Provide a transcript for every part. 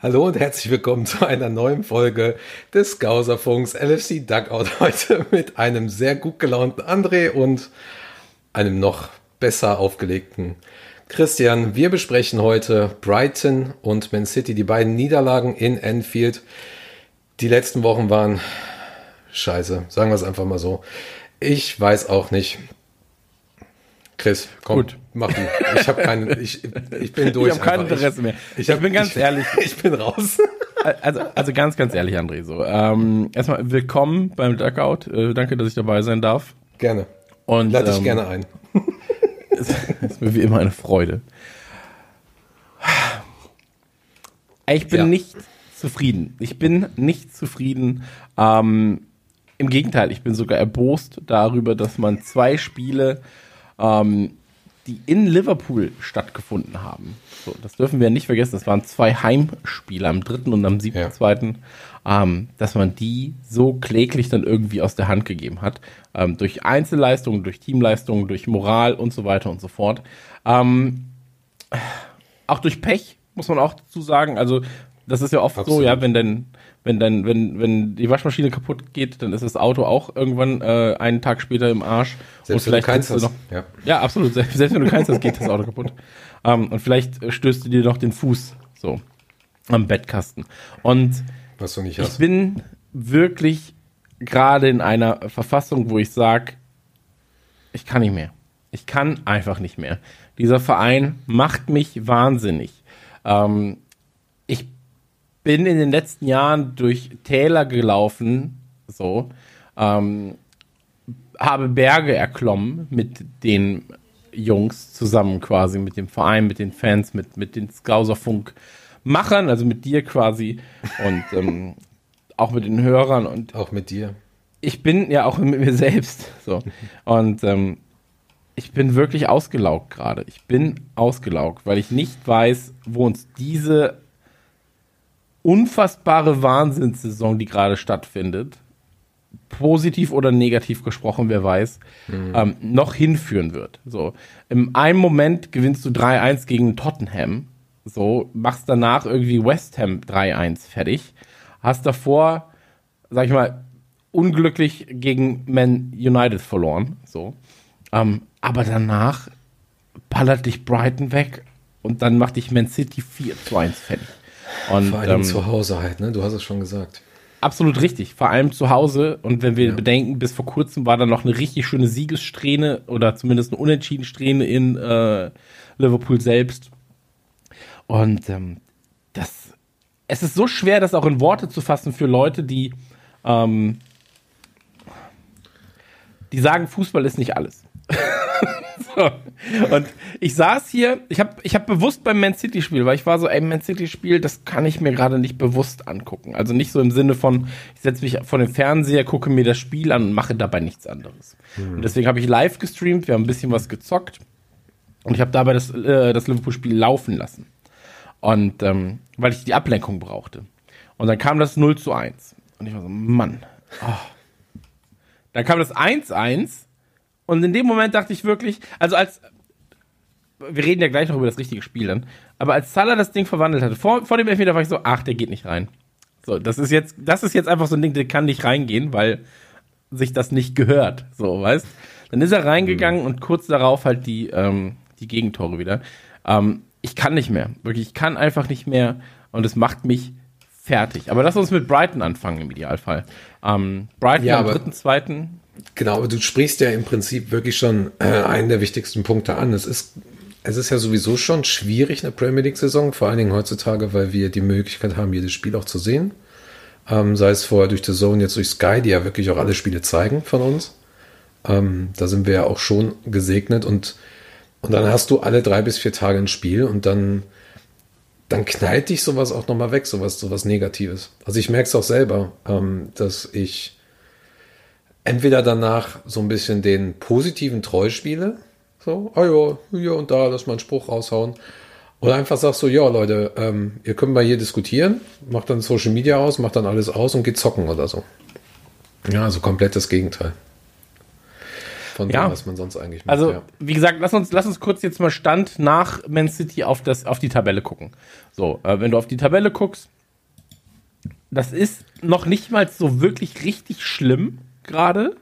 Hallo und herzlich willkommen zu einer neuen Folge des Gauserfunks LFC Dugout. Heute mit einem sehr gut gelaunten André und einem noch besser aufgelegten Christian. Wir besprechen heute Brighton und Man City, die beiden Niederlagen in Enfield. Die letzten Wochen waren scheiße, sagen wir es einfach mal so. Ich weiß auch nicht, Chris, komm, Gut. mach du. Ich habe keinen, ich, ich bin durch. Ich habe kein Interesse mehr. Ich, hab, ich bin ganz ich, ehrlich. Ich bin raus. Also, also ganz, ganz ehrlich, André. So, ähm, erstmal willkommen beim Duckout. Äh, danke, dass ich dabei sein darf. Gerne. Und lade dich ähm, gerne ein. Es ist mir wie immer eine Freude. Ich bin ja. nicht zufrieden. Ich bin nicht zufrieden. Ähm, Im Gegenteil, ich bin sogar erbost darüber, dass man zwei Spiele ähm, die in Liverpool stattgefunden haben. So, das dürfen wir nicht vergessen. Das waren zwei Heimspiele am dritten und am siebten, ja. zweiten, ähm, dass man die so kläglich dann irgendwie aus der Hand gegeben hat. Ähm, durch Einzelleistungen, durch Teamleistungen, durch Moral und so weiter und so fort. Ähm, auch durch Pech, muss man auch dazu sagen. Also, das ist ja oft Absolut. so, ja, wenn denn wenn dann, wenn, wenn die Waschmaschine kaputt geht, dann ist das Auto auch irgendwann äh, einen Tag später im Arsch. Selbst und wenn du keins hast. Noch, ja. ja, absolut. Selbst, selbst wenn du keins hast, geht das Auto kaputt. Ähm, und vielleicht stößt du dir noch den Fuß so am Bettkasten. Und Was du nicht hast. ich bin wirklich gerade in einer Verfassung, wo ich sage, ich kann nicht mehr. Ich kann einfach nicht mehr. Dieser Verein macht mich wahnsinnig. Ähm, ich bin in den letzten Jahren durch Täler gelaufen, so, ähm, habe Berge erklommen mit den Jungs zusammen quasi, mit dem Verein, mit den Fans, mit, mit den Skauserfunk-Machern, also mit dir quasi und ähm, auch mit den Hörern und auch mit dir. Ich bin ja auch mit mir selbst so und ähm, ich bin wirklich ausgelaugt gerade. Ich bin ausgelaugt, weil ich nicht weiß, wo uns diese unfassbare Wahnsinnssaison, die gerade stattfindet, positiv oder negativ gesprochen, wer weiß, mhm. ähm, noch hinführen wird. So, im einen Moment gewinnst du 3-1 gegen Tottenham, so, machst danach irgendwie West Ham 3-1 fertig, hast davor, sag ich mal, unglücklich gegen Man United verloren, so, ähm, aber danach ballert dich Brighton weg und dann macht dich Man City 4 1 fertig. Und, Vor allem ähm, zu Hause halt, ne? Du hast es schon gesagt. Absolut richtig, vor allem zu Hause. Und wenn wir ja. bedenken, bis vor kurzem war da noch eine richtig schöne Siegessträhne oder zumindest eine Unentschieden-Strähne in äh, Liverpool selbst. Und ähm, das, es ist so schwer, das auch in Worte zu fassen für Leute, die, ähm, die sagen, Fußball ist nicht alles. so. Und ich saß hier, ich habe ich hab bewusst beim Man City Spiel, weil ich war so, ey, Man City Spiel, das kann ich mir gerade nicht bewusst angucken. Also nicht so im Sinne von, ich setze mich vor den Fernseher, gucke mir das Spiel an und mache dabei nichts anderes. Mhm. Und deswegen habe ich live gestreamt, wir haben ein bisschen was gezockt und ich habe dabei das, äh, das Liverpool-Spiel laufen lassen. Und ähm, weil ich die Ablenkung brauchte. Und dann kam das 0 zu 1. Und ich war so, Mann. Oh. Dann kam das 1-1 und in dem Moment dachte ich wirklich, also als, wir reden ja gleich noch über das richtige Spiel dann, aber als Salah das Ding verwandelt hatte, vor, vor dem Elfmeter war ich so, ach, der geht nicht rein. So, das ist jetzt, das ist jetzt einfach so ein Ding, der kann nicht reingehen, weil sich das nicht gehört, so, weißt? Dann ist er reingegangen mhm. und kurz darauf halt die, ähm, die Gegentore wieder. Ähm, ich kann nicht mehr, wirklich, ich kann einfach nicht mehr und es macht mich fertig. Aber lass uns mit Brighton anfangen im Idealfall. Ähm, Brighton ja, am dritten, zweiten Genau, aber du sprichst ja im Prinzip wirklich schon äh, einen der wichtigsten Punkte an. Es ist, es ist ja sowieso schon schwierig, eine Premier League-Saison, vor allen Dingen heutzutage, weil wir die Möglichkeit haben, jedes Spiel auch zu sehen. Ähm, sei es vorher durch The Zone, jetzt durch Sky, die ja wirklich auch alle Spiele zeigen von uns. Ähm, da sind wir ja auch schon gesegnet und, und dann hast du alle drei bis vier Tage ein Spiel und dann, dann knallt dich sowas auch nochmal weg, sowas, sowas Negatives. Also ich merke es auch selber, ähm, dass ich entweder danach so ein bisschen den positiven Treu spiele, so, ah ja, hier und da, lass mal einen Spruch raushauen. Oder einfach sagst du, ja, Leute, ähm, ihr könnt mal hier diskutieren, macht dann Social Media aus, macht dann alles aus und geht zocken oder so. Ja, also komplett das Gegenteil. Von ja. dem, was man sonst eigentlich macht. Also, ja. wie gesagt, lass uns, lass uns kurz jetzt mal Stand nach Man City auf, das, auf die Tabelle gucken. So, äh, wenn du auf die Tabelle guckst, das ist noch nicht mal so wirklich richtig schlimm gerade.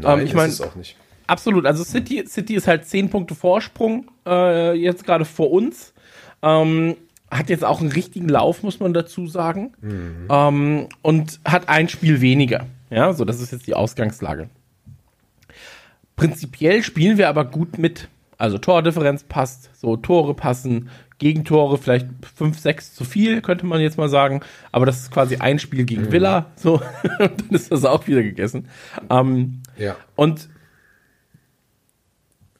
Nein, ähm, ich meine, auch nicht. Absolut. Also City, City ist halt zehn Punkte Vorsprung äh, jetzt gerade vor uns. Ähm, hat jetzt auch einen richtigen Lauf, muss man dazu sagen. Mhm. Ähm, und hat ein Spiel weniger. Ja, so das ist jetzt die Ausgangslage. Prinzipiell spielen wir aber gut mit. Also Tordifferenz passt, so Tore passen, Gegentore vielleicht 5, 6 zu viel, könnte man jetzt mal sagen. Aber das ist quasi ein Spiel gegen mhm. Villa, so, und dann ist das auch wieder gegessen. Ähm, ja. Und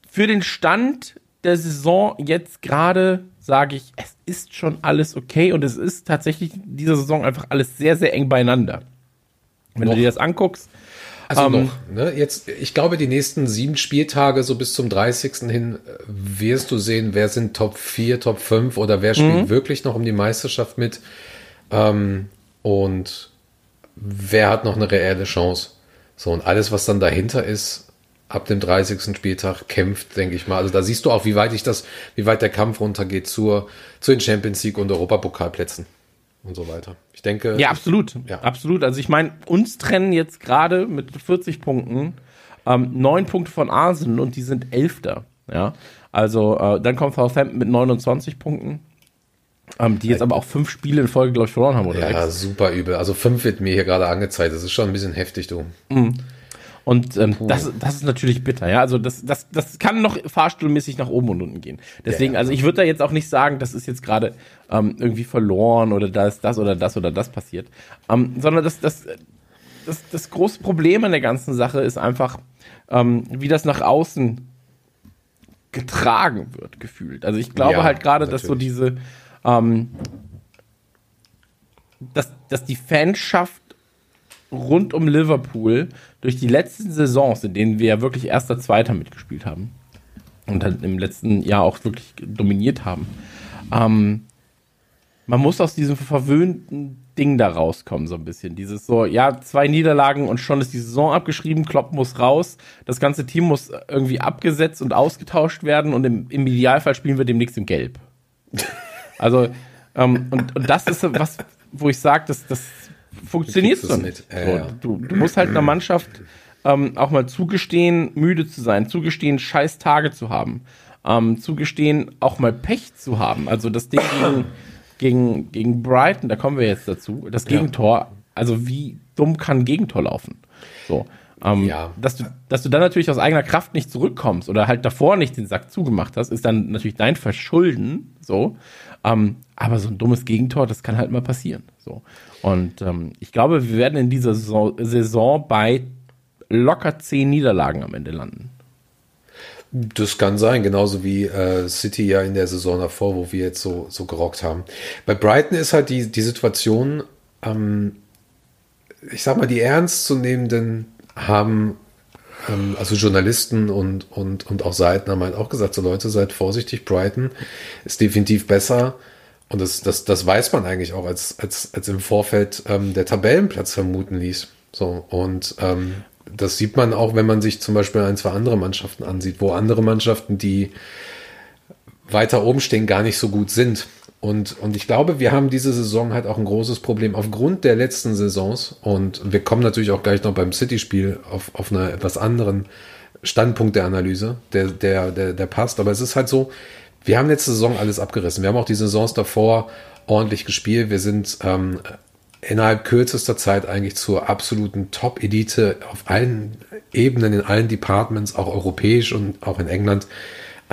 für den Stand der Saison jetzt gerade sage ich, es ist schon alles okay und es ist tatsächlich dieser Saison einfach alles sehr, sehr eng beieinander. Wenn noch. du dir das anguckst. Also ähm, noch, ne? Jetzt, ich glaube, die nächsten sieben Spieltage, so bis zum 30. hin, wirst du sehen, wer sind Top 4, Top 5 oder wer spielt mhm. wirklich noch um die Meisterschaft mit. Ähm, und wer hat noch eine reelle Chance. So, und alles, was dann dahinter ist, ab dem 30. Spieltag kämpft, denke ich mal. Also da siehst du auch, wie weit ich das, wie weit der Kampf runtergeht zur, zu den Champions League und Europapokalplätzen und so weiter. Ich denke. Ja, absolut. Ja. Absolut. Also ich meine, uns trennen jetzt gerade mit 40 Punkten ähm, neun Punkte von Arsenal und die sind Elfter. Ja. Also äh, dann kommt Southampton mit 29 Punkten. Ähm, die jetzt aber auch fünf Spiele in Folge, glaube ich, verloren haben, oder? Ja, super übel. Also fünf wird mir hier gerade angezeigt. Das ist schon ein bisschen heftig, du. Mhm. Und ähm, das, das ist natürlich bitter, ja. Also das, das, das kann noch fahrstuhlmäßig nach oben und unten gehen. Deswegen, ja, ja. also ich würde da jetzt auch nicht sagen, das ist jetzt gerade ähm, irgendwie verloren oder da ist das oder das oder das passiert. Ähm, sondern das, das, das, das große Problem an der ganzen Sache ist einfach, ähm, wie das nach außen getragen wird, gefühlt. Also ich glaube ja, halt gerade, dass so diese, ähm, dass, dass die Fanschaft rund um Liverpool durch die letzten Saisons, in denen wir ja wirklich erster, zweiter mitgespielt haben und dann im letzten Jahr auch wirklich dominiert haben, ähm, man muss aus diesem verwöhnten Ding da rauskommen, so ein bisschen. Dieses so, ja, zwei Niederlagen und schon ist die Saison abgeschrieben, Klopp muss raus, das ganze Team muss irgendwie abgesetzt und ausgetauscht werden und im, im Idealfall spielen wir demnächst in Gelb. Also, ähm, und, und das ist was, wo ich sage, das, das funktioniert so nicht. Äh, so, du, du, musst halt einer Mannschaft ähm, auch mal zugestehen, müde zu sein, zugestehen, scheiß Tage zu haben, ähm, zugestehen, auch mal Pech zu haben. Also das Ding gegen, gegen, gegen Brighton, da kommen wir jetzt dazu, das Gegentor, ja. also wie dumm kann ein Gegentor laufen? So. Ähm, ja. dass, du, dass du dann natürlich aus eigener Kraft nicht zurückkommst oder halt davor nicht den Sack zugemacht hast, ist dann natürlich dein Verschulden. So. Ähm, aber so ein dummes Gegentor, das kann halt mal passieren. So. Und ähm, ich glaube, wir werden in dieser Saison, bei locker zehn Niederlagen am Ende landen. Das kann sein, genauso wie äh, City ja in der Saison davor, wo wir jetzt so, so gerockt haben. Bei Brighton ist halt die, die Situation, ähm, ich sag mal, die ernstzunehmenden haben, ähm, also Journalisten und, und, und auch Seiten haben halt auch gesagt, so Leute, seid vorsichtig, Brighton ist definitiv besser und das, das, das weiß man eigentlich auch, als, als, als im Vorfeld ähm, der Tabellenplatz vermuten ließ. So, und ähm, das sieht man auch, wenn man sich zum Beispiel ein, zwei andere Mannschaften ansieht, wo andere Mannschaften, die weiter oben stehen, gar nicht so gut sind. Und, und ich glaube, wir haben diese Saison halt auch ein großes Problem aufgrund der letzten Saisons. Und wir kommen natürlich auch gleich noch beim City-Spiel auf, auf einer etwas anderen Standpunkt der Analyse, der, der, der, der passt. Aber es ist halt so, wir haben letzte Saison alles abgerissen. Wir haben auch die Saisons davor ordentlich gespielt. Wir sind ähm, innerhalb kürzester Zeit eigentlich zur absoluten Top-Elite auf allen Ebenen, in allen Departments, auch europäisch und auch in England,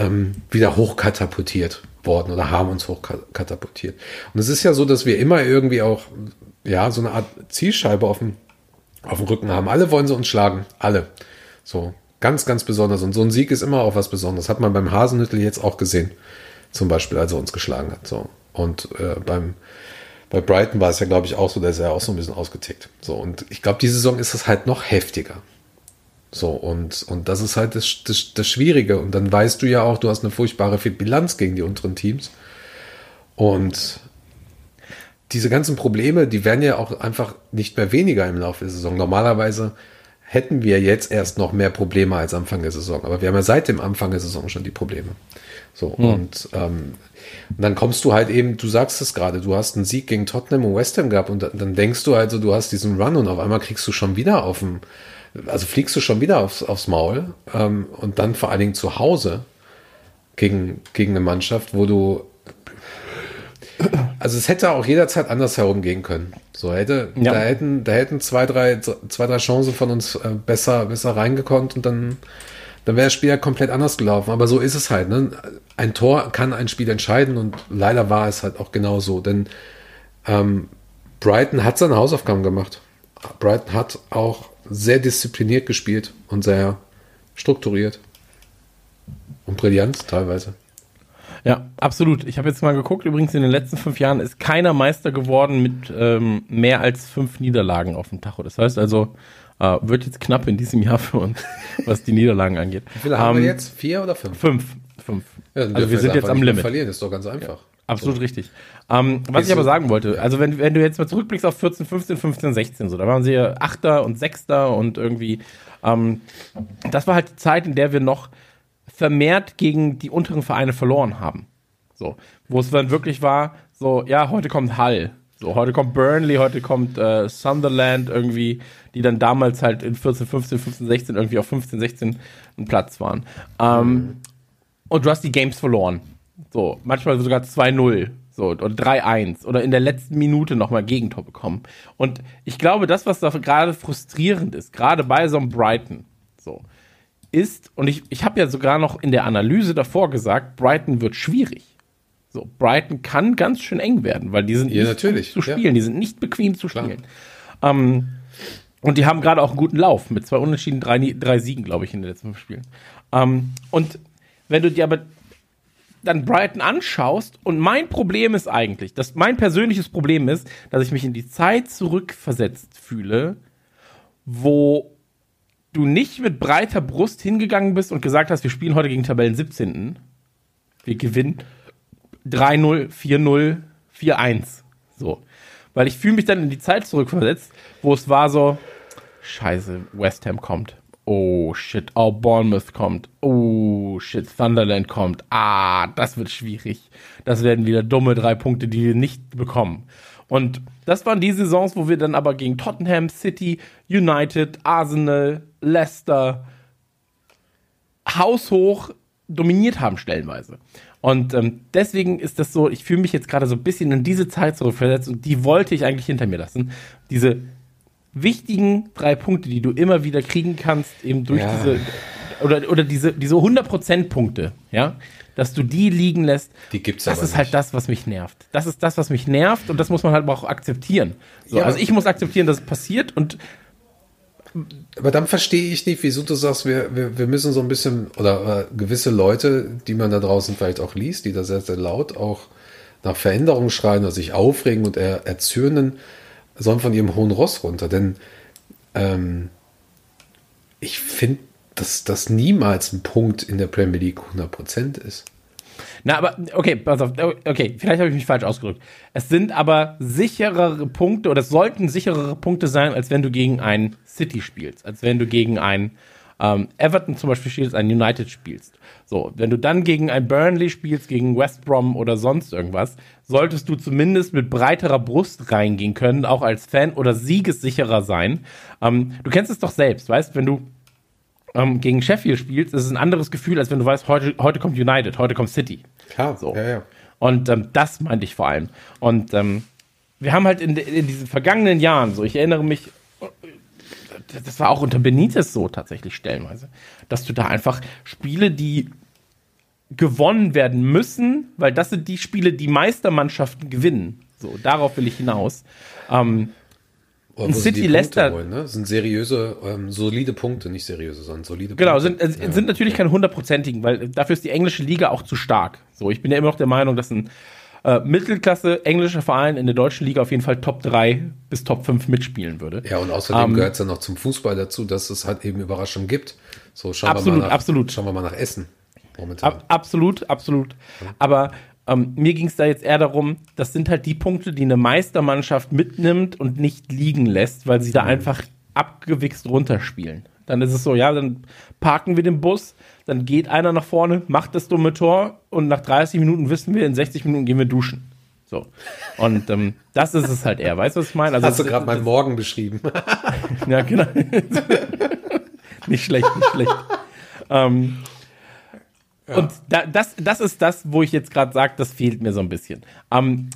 ähm, wieder hochkatapultiert worden oder haben uns hochkatapultiert. Und es ist ja so, dass wir immer irgendwie auch ja so eine Art Zielscheibe auf dem, auf dem Rücken haben. Alle wollen sie uns schlagen. Alle. So. Ganz, ganz besonders. Und so ein Sieg ist immer auch was Besonderes. Hat man beim Hasenhüttel jetzt auch gesehen. Zum Beispiel, als er uns geschlagen hat. So. Und äh, beim, bei Brighton war es ja, glaube ich, auch so, da ist er auch so ein bisschen ausgetickt. So. Und ich glaube, diese Saison ist es halt noch heftiger. So, und, und das ist halt das, das, das Schwierige. Und dann weißt du ja auch, du hast eine furchtbare Bilanz gegen die unteren Teams. Und diese ganzen Probleme, die werden ja auch einfach nicht mehr weniger im Laufe der Saison. Normalerweise hätten wir jetzt erst noch mehr Probleme als Anfang der Saison. Aber wir haben ja seit dem Anfang der Saison schon die Probleme. So, hm. und ähm, dann kommst du halt eben, du sagst es gerade, du hast einen Sieg gegen Tottenham und West Ham gehabt und dann denkst du also, du hast diesen Run und auf einmal kriegst du schon wieder auf dem, also fliegst du schon wieder aufs, aufs Maul ähm, und dann vor allen Dingen zu Hause gegen, gegen eine Mannschaft, wo du also es hätte auch jederzeit anders herumgehen können. So hätte, ja. da hätten, da hätten zwei, drei, zwei, drei Chancen von uns äh, besser, besser reingekommen und dann, dann wäre das Spiel ja komplett anders gelaufen. Aber so ist es halt. Ne? Ein Tor kann ein Spiel entscheiden und leider war es halt auch genau so. Denn ähm, Brighton hat seine Hausaufgaben gemacht. Brighton hat auch sehr diszipliniert gespielt und sehr strukturiert. Und brillant teilweise. Ja, absolut. Ich habe jetzt mal geguckt, übrigens in den letzten fünf Jahren ist keiner Meister geworden mit ähm, mehr als fünf Niederlagen auf dem Tacho. Das heißt also, äh, wird jetzt knapp in diesem Jahr für uns, was die Niederlagen angeht. Wie viele haben wir ähm, jetzt? Vier oder fünf? Fünf. Fünf. Ja, also wir sind jetzt am Limit. Verlieren ist doch ganz einfach. Ja, absolut so. richtig. Ähm, was ich aber sagen wollte, also wenn, wenn du jetzt mal zurückblickst auf 14, 15, 15, 16, so, da waren sie ja Achter und Sechster und irgendwie, ähm, das war halt die Zeit, in der wir noch vermehrt gegen die unteren Vereine verloren haben. So, wo es dann wirklich war, so, ja, heute kommt Hull. So, heute kommt Burnley, heute kommt äh, Sunderland irgendwie, die dann damals halt in 14, 15, 15, 16 irgendwie auf 15, 16 einen Platz waren. Ähm, mhm. Und du hast die Games verloren. So, manchmal sogar 2-0. So, oder 3-1 oder in der letzten Minute nochmal Gegentor bekommen. Und ich glaube, das, was da gerade frustrierend ist, gerade bei so einem Brighton, so, ist, und ich, ich habe ja sogar noch in der Analyse davor gesagt, Brighton wird schwierig. So, Brighton kann ganz schön eng werden, weil die sind ja, nicht zu spielen, ja. die sind nicht bequem zu spielen. Ähm, und die haben gerade auch einen guten Lauf mit zwei Unentschieden, drei, drei Siegen, glaube ich, in den letzten fünf Spielen. Ähm, und wenn du dir aber dann Brighton anschaust, und mein Problem ist eigentlich, dass mein persönliches Problem ist, dass ich mich in die Zeit zurückversetzt fühle, wo du nicht mit breiter Brust hingegangen bist und gesagt hast, wir spielen heute gegen Tabellen 17. Wir gewinnen 3-0, 4-0, 4-1. So. Weil ich fühle mich dann in die Zeit zurückversetzt, wo es war so, scheiße, West Ham kommt. Oh shit, oh Bournemouth kommt. Oh shit, Thunderland kommt. Ah, das wird schwierig. Das werden wieder dumme drei Punkte, die wir nicht bekommen. Und das waren die Saisons, wo wir dann aber gegen Tottenham, City, United, Arsenal, Leicester haushoch dominiert haben stellenweise. Und ähm, deswegen ist das so, ich fühle mich jetzt gerade so ein bisschen in diese Zeit zurückversetzt und die wollte ich eigentlich hinter mir lassen. Diese wichtigen drei Punkte, die du immer wieder kriegen kannst, eben durch ja. diese oder, oder diese, diese 100% Punkte, ja, dass du die liegen lässt, die gibt's das ist halt nicht. halt das, was mich nervt. Das ist das, was mich nervt und das muss man halt auch akzeptieren. So, ja. Also ich muss akzeptieren, dass es passiert und aber dann verstehe ich nicht, wieso du sagst, wir, wir, wir müssen so ein bisschen, oder äh, gewisse Leute, die man da draußen vielleicht auch liest, die da sehr, sehr laut auch nach Veränderungen schreien oder sich aufregen und er, erzürnen, sollen von ihrem hohen Ross runter. Denn ähm, ich finde, dass das niemals ein Punkt in der Premier League 100% ist. Na, aber, okay, pass auf, okay, vielleicht habe ich mich falsch ausgedrückt. Es sind aber sicherere Punkte oder es sollten sicherere Punkte sein, als wenn du gegen ein City spielst, als wenn du gegen ein ähm, Everton zum Beispiel spielst, ein United spielst. So, wenn du dann gegen ein Burnley spielst, gegen West Brom oder sonst irgendwas, solltest du zumindest mit breiterer Brust reingehen können, auch als Fan oder siegessicherer sein. Ähm, du kennst es doch selbst, weißt, wenn du ähm, gegen Sheffield spielst, ist es ein anderes Gefühl, als wenn du weißt, heute, heute kommt United, heute kommt City. Klar, so. ja, ja. Und ähm, das meinte ich vor allem. Und ähm, wir haben halt in, in diesen vergangenen Jahren, so ich erinnere mich, das war auch unter Benitez so tatsächlich stellenweise, dass du da einfach Spiele, die gewonnen werden müssen, weil das sind die Spiele, die Meistermannschaften gewinnen. So, darauf will ich hinaus. Ähm, ein City Leicester. Holen, ne? Sind seriöse, ähm, solide Punkte, nicht seriöse, sondern solide genau, Punkte. Genau, sind, äh, sind natürlich keine hundertprozentigen, weil dafür ist die englische Liga auch zu stark. So, ich bin ja immer noch der Meinung, dass ein äh, Mittelklasse englischer Verein in der deutschen Liga auf jeden Fall Top 3 bis Top 5 mitspielen würde. Ja, und außerdem ähm, gehört es ja noch zum Fußball dazu, dass es halt eben Überraschungen gibt. So, schauen absolut, wir mal nach, absolut. Schauen wir mal nach Essen momentan. Ab, absolut, absolut. Aber Ähm, mir ging es da jetzt eher darum, das sind halt die Punkte, die eine Meistermannschaft mitnimmt und nicht liegen lässt, weil sie da einfach abgewichst runterspielen. Dann ist es so, ja, dann parken wir den Bus, dann geht einer nach vorne, macht das dumme Tor und nach 30 Minuten wissen wir, in 60 Minuten gehen wir duschen. So. Und ähm, das ist es halt eher. Weißt du, was ich meine? Also, Hast du gerade meinen Morgen beschrieben? ja, genau. nicht schlecht, nicht schlecht. ähm, ja. Und da, das, das ist das, wo ich jetzt gerade sage, das fehlt mir so ein bisschen. Ähm,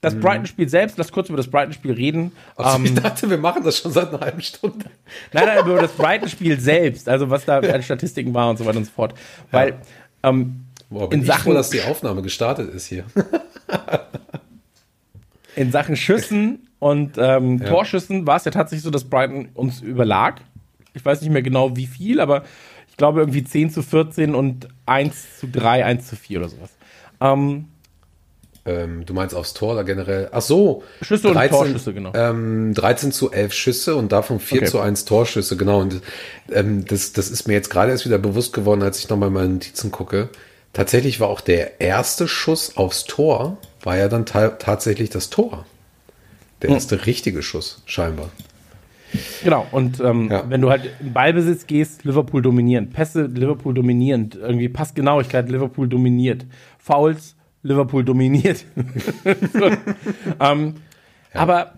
das mhm. Brighton-Spiel selbst, lass kurz über das Brighton-Spiel reden. Also, ähm, ich dachte, wir machen das schon seit einer halben Stunde. Nein, nein, über das Brighton-Spiel selbst, also was da an Statistiken war und so weiter und so fort. Weil ähm, Boah, in ich Sachen, froh, dass die Aufnahme gestartet ist hier. in Sachen Schüssen und ähm, ja. Torschüssen war es ja tatsächlich so, dass Brighton uns überlag. Ich weiß nicht mehr genau wie viel, aber ich glaube irgendwie 10 zu 14 und 1 zu 3, 1 zu 4 oder sowas. Ähm, ähm, du meinst aufs Tor oder generell? Ach so. Schüsse 13, und Torschüsse, genau. Ähm, 13 zu 11 Schüsse und davon 4 okay. zu 1 Torschüsse, genau. Und ähm, das, das ist mir jetzt gerade erst wieder bewusst geworden, als ich nochmal meine Notizen gucke. Tatsächlich war auch der erste Schuss aufs Tor, war ja dann tatsächlich das Tor. Der hm. erste hm. richtige Schuss, scheinbar. Genau, und ähm, ja. wenn du halt in Ballbesitz gehst, Liverpool dominierend. Pässe, Liverpool dominierend. Irgendwie Passgenauigkeit, Liverpool dominiert. Fouls, Liverpool dominiert. ähm, ja. Aber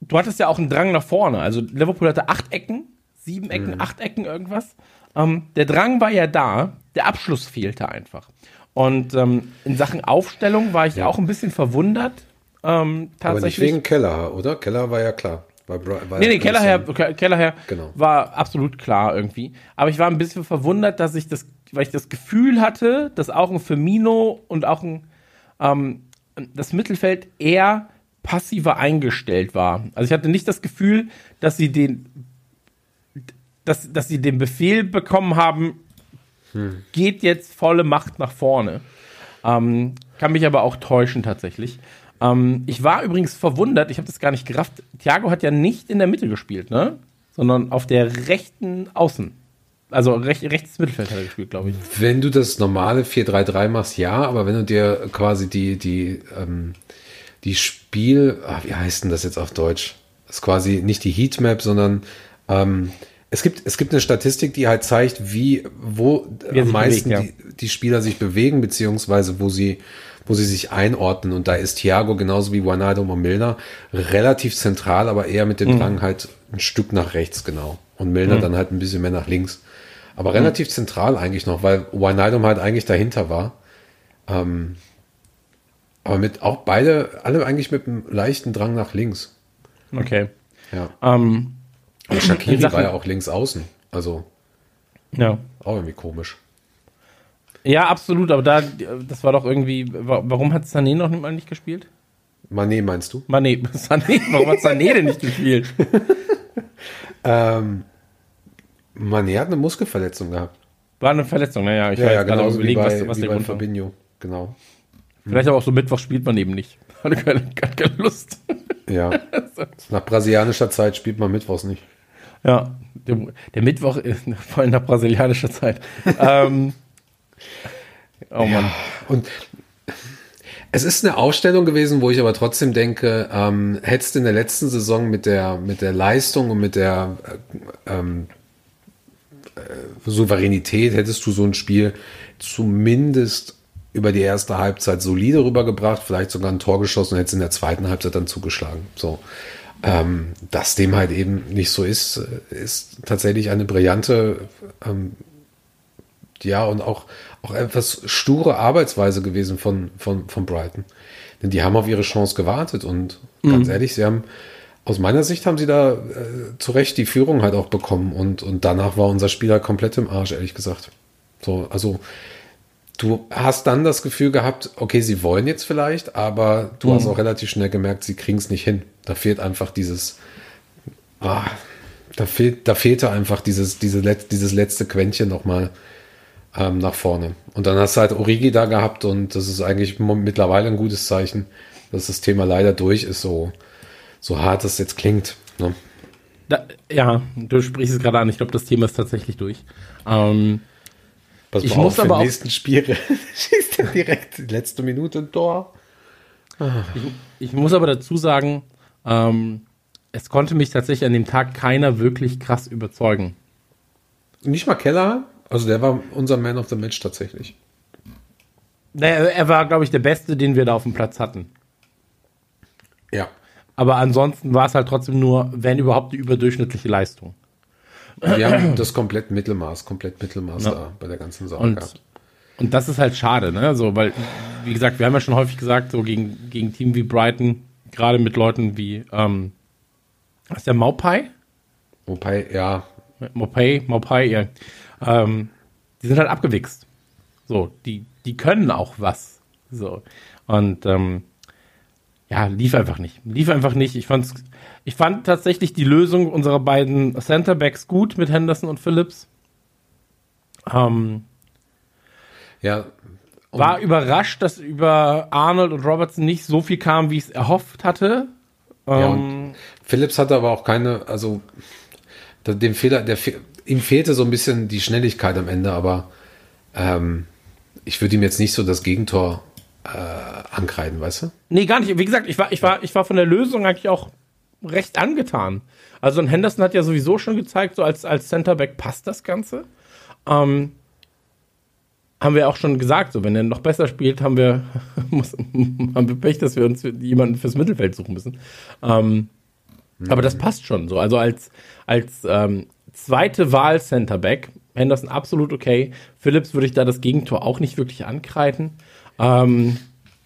du hattest ja auch einen Drang nach vorne. Also Liverpool hatte acht Ecken, sieben Ecken, mhm. acht Ecken, irgendwas. Ähm, der Drang war ja da, der Abschluss fehlte einfach. Und ähm, in Sachen Aufstellung war ich ja. auch ein bisschen verwundert. Ähm, tatsächlich. Aber nicht wegen Keller, oder? Keller war ja klar. War, war nee, nee, Kellerherr, Kellerherr genau. war absolut klar irgendwie. Aber ich war ein bisschen verwundert, dass ich das, weil ich das Gefühl hatte, dass auch ein Firmino und auch ein, ähm, das Mittelfeld eher passiver eingestellt war. Also ich hatte nicht das Gefühl, dass sie den, dass, dass sie den Befehl bekommen haben, hm. geht jetzt volle Macht nach vorne. Ähm, kann mich aber auch täuschen tatsächlich. Ähm, ich war übrigens verwundert, ich habe das gar nicht gerafft. Thiago hat ja nicht in der Mitte gespielt, ne? Sondern auf der rechten Außen. Also rech, rechtes Mittelfeld hat er gespielt, glaube ich. Wenn du das normale 4-3-3 machst, ja, aber wenn du dir quasi die, die, ähm, die Spiel, ach, wie heißt denn das jetzt auf Deutsch? Das ist quasi nicht die Heatmap, sondern ähm, es gibt, es gibt eine Statistik, die halt zeigt, wie, wo wie am meisten bewegt, ja. die, die, Spieler sich bewegen, beziehungsweise wo sie, wo sie sich einordnen. Und da ist Thiago genauso wie und Milner relativ zentral, aber eher mit dem mhm. Drang halt ein Stück nach rechts, genau. Und Milner mhm. dann halt ein bisschen mehr nach links. Aber mhm. relativ zentral eigentlich noch, weil Wijnaldum halt eigentlich dahinter war. Ähm, aber mit auch beide, alle eigentlich mit einem leichten Drang nach links. Okay. Ja. Ähm, und Shakiri war ja auch links außen. Also. Ja. Auch irgendwie komisch. Ja, absolut, aber da, das war doch irgendwie, warum hat Sané noch mal nicht gespielt? Mané meinst du? Mané, Sané, warum hat Sané denn nicht gespielt? ähm, Mané hat eine Muskelverletzung gehabt. War eine Verletzung, naja, ich ja, ja, genau, überlegen, bei, was, was der Grund Fabinho, genau. Vielleicht aber auch so Mittwoch spielt man eben nicht. Hatte keine, keine Lust. Ja. Nach brasilianischer Zeit spielt man Mittwochs nicht. Ja, der, der Mittwoch ist voll nach brasilianischer Zeit. ähm, oh Mann. Ja, und es ist eine Ausstellung gewesen, wo ich aber trotzdem denke, ähm, hättest du in der letzten Saison mit der, mit der Leistung und mit der äh, ähm, äh, Souveränität, hättest du so ein Spiel zumindest über die erste Halbzeit solide rübergebracht, vielleicht sogar ein Tor geschossen und hättest in der zweiten Halbzeit dann zugeschlagen. So. Ähm, dass dem halt eben nicht so ist, ist tatsächlich eine brillante, ähm, ja, und auch, auch etwas sture Arbeitsweise gewesen von, von, von Brighton. Denn die haben auf ihre Chance gewartet und mhm. ganz ehrlich, sie haben, aus meiner Sicht haben sie da äh, zu Recht die Führung halt auch bekommen und, und danach war unser Spieler komplett im Arsch, ehrlich gesagt. So, also, du hast dann das Gefühl gehabt, okay, sie wollen jetzt vielleicht, aber du mhm. hast auch relativ schnell gemerkt, sie kriegen es nicht hin. Da fehlt einfach dieses, ah, da fehlt, da fehlte einfach dieses, diese Let dieses letzte Quäntchen nochmal ähm, nach vorne. Und dann hast du halt Origi da gehabt und das ist eigentlich mittlerweile ein gutes Zeichen, dass das Thema leider durch ist, so, so hart es jetzt klingt. Ne? Da, ja, du sprichst es gerade an. Ich glaube, das Thema ist tatsächlich durch. Ähm, Pass Ich muss auf, aber im nächsten Spiel schießt er direkt die letzte Minute ein Tor. Ich muss aber dazu sagen, ähm, es konnte mich tatsächlich an dem Tag keiner wirklich krass überzeugen. Nicht mal Keller, also der war unser Man of the Match tatsächlich. Naja, er war, glaube ich, der Beste, den wir da auf dem Platz hatten. Ja. Aber ansonsten war es halt trotzdem nur, wenn überhaupt, eine überdurchschnittliche Leistung. Wir haben das komplett Mittelmaß, komplett Mittelmaß Ja. da bei der ganzen Sache Und, gehabt. und das ist halt schade, ne? So, weil, wie gesagt, wir haben ja schon häufig gesagt, so gegen, gegen Team wie Brighton, gerade mit Leuten wie, ähm, was ist der Maupai? Wobei, ja, Maupai, Maupai, ja. Ähm, die sind halt abgewichst. So, die, die können auch was. So. Und ähm, ja, lief einfach nicht. Lief einfach nicht. Ich fand's, ich fand tatsächlich die Lösung unserer beiden Centerbacks gut mit Henderson und Phillips. Ähm, ja. War überrascht, dass über Arnold und Robertson nicht so viel kam, wie ich es erhofft hatte. Ja, Ähm, Phillips hatte aber auch keine, also dem Fehler, der ihm fehlte so ein bisschen die Schnelligkeit am Ende, aber ähm, ich würde ihm jetzt nicht so das Gegentor ankreiden, weißt du? Nee, gar nicht. Wie gesagt, ich war, ich war, ich war von der Lösung eigentlich auch recht angetan. Also ein Henderson hat ja sowieso schon gezeigt, so als, als Centerback passt das Ganze. Ähm, haben wir auch schon gesagt, so wenn er noch besser spielt, haben wir, muss, haben wir Pech, dass wir uns jemanden fürs Mittelfeld suchen müssen. Ähm, Aber das passt schon so. Also als, als ähm, zweite Wahl Centerback, Henderson absolut okay. Phillips würde ich da das Gegentor auch nicht wirklich ankreiden. Ähm,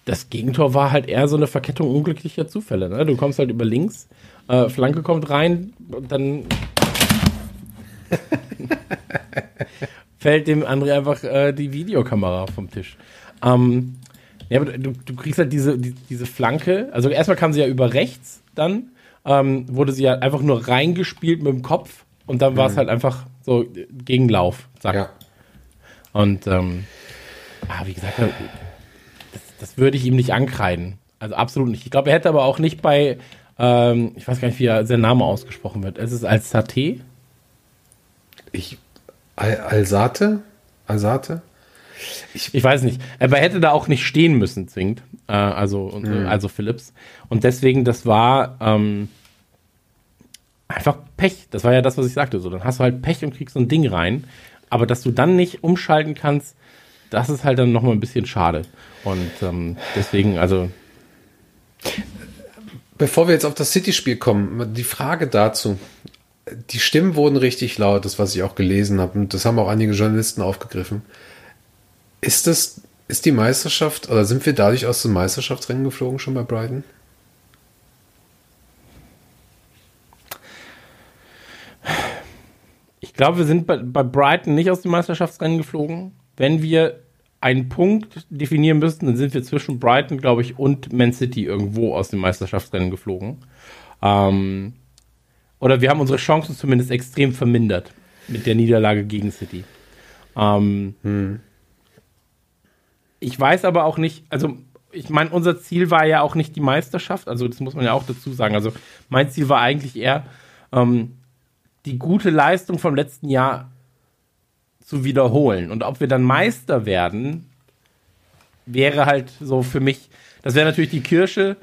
das Gegentor war halt eher so eine Verkettung unglücklicher Zufälle. Ne? Du kommst halt über links, äh, Flanke kommt rein und dann fällt dem André einfach äh, die Videokamera vom Tisch. Ähm, ja, aber du, du kriegst halt diese, die, diese Flanke. Also erstmal kam sie ja über rechts, dann ähm, wurde sie ja einfach nur reingespielt mit dem Kopf und dann war es halt einfach so Gegenlauf. Zack. Ja. Und ähm, ah, wie gesagt, das, würde ich ihm nicht ankreiden. Also absolut nicht. Ich glaube, er hätte aber auch nicht bei, ähm, ich weiß gar nicht, wie er, sein Name ausgesprochen wird. Es ist als Saté. Ich, Al Alsate? Alsate? Ich weiß nicht. Aber er hätte da auch nicht stehen müssen, zwingend. Äh, also, und, also Phillips. Und deswegen, das war ähm, einfach Pech. Das war ja das, was ich sagte. So, dann hast du halt Pech und kriegst so ein Ding rein. Aber dass du dann nicht umschalten kannst, das ist halt dann nochmal ein bisschen schade. Und ähm, deswegen, also, Bevor wir jetzt auf das City-Spiel kommen, die Frage dazu. Die Stimmen wurden richtig laut, das, was ich auch gelesen habe, und das haben auch einige Journalisten aufgegriffen. Ist das, ist die Meisterschaft, oder sind wir dadurch aus dem Meisterschaftsrennen geflogen schon bei Brighton? Ich glaube, wir sind bei, bei Brighton nicht aus dem Meisterschaftsrennen geflogen. Wenn wir einen Punkt definieren müssten, dann sind wir zwischen Brighton, glaube ich, und Man City irgendwo aus dem Meisterschaftsrennen geflogen. Ähm, oder wir haben unsere Chancen zumindest extrem vermindert mit der Niederlage gegen City. Ähm, Ich weiß aber auch nicht, also ich meine, unser Ziel war ja auch nicht die Meisterschaft, also das muss man ja auch dazu sagen. Also mein Ziel war eigentlich eher, ähm, die gute Leistung vom letzten Jahr zu wiederholen. Und ob wir dann Meister werden, wäre halt so für mich, das wäre natürlich die Kirsche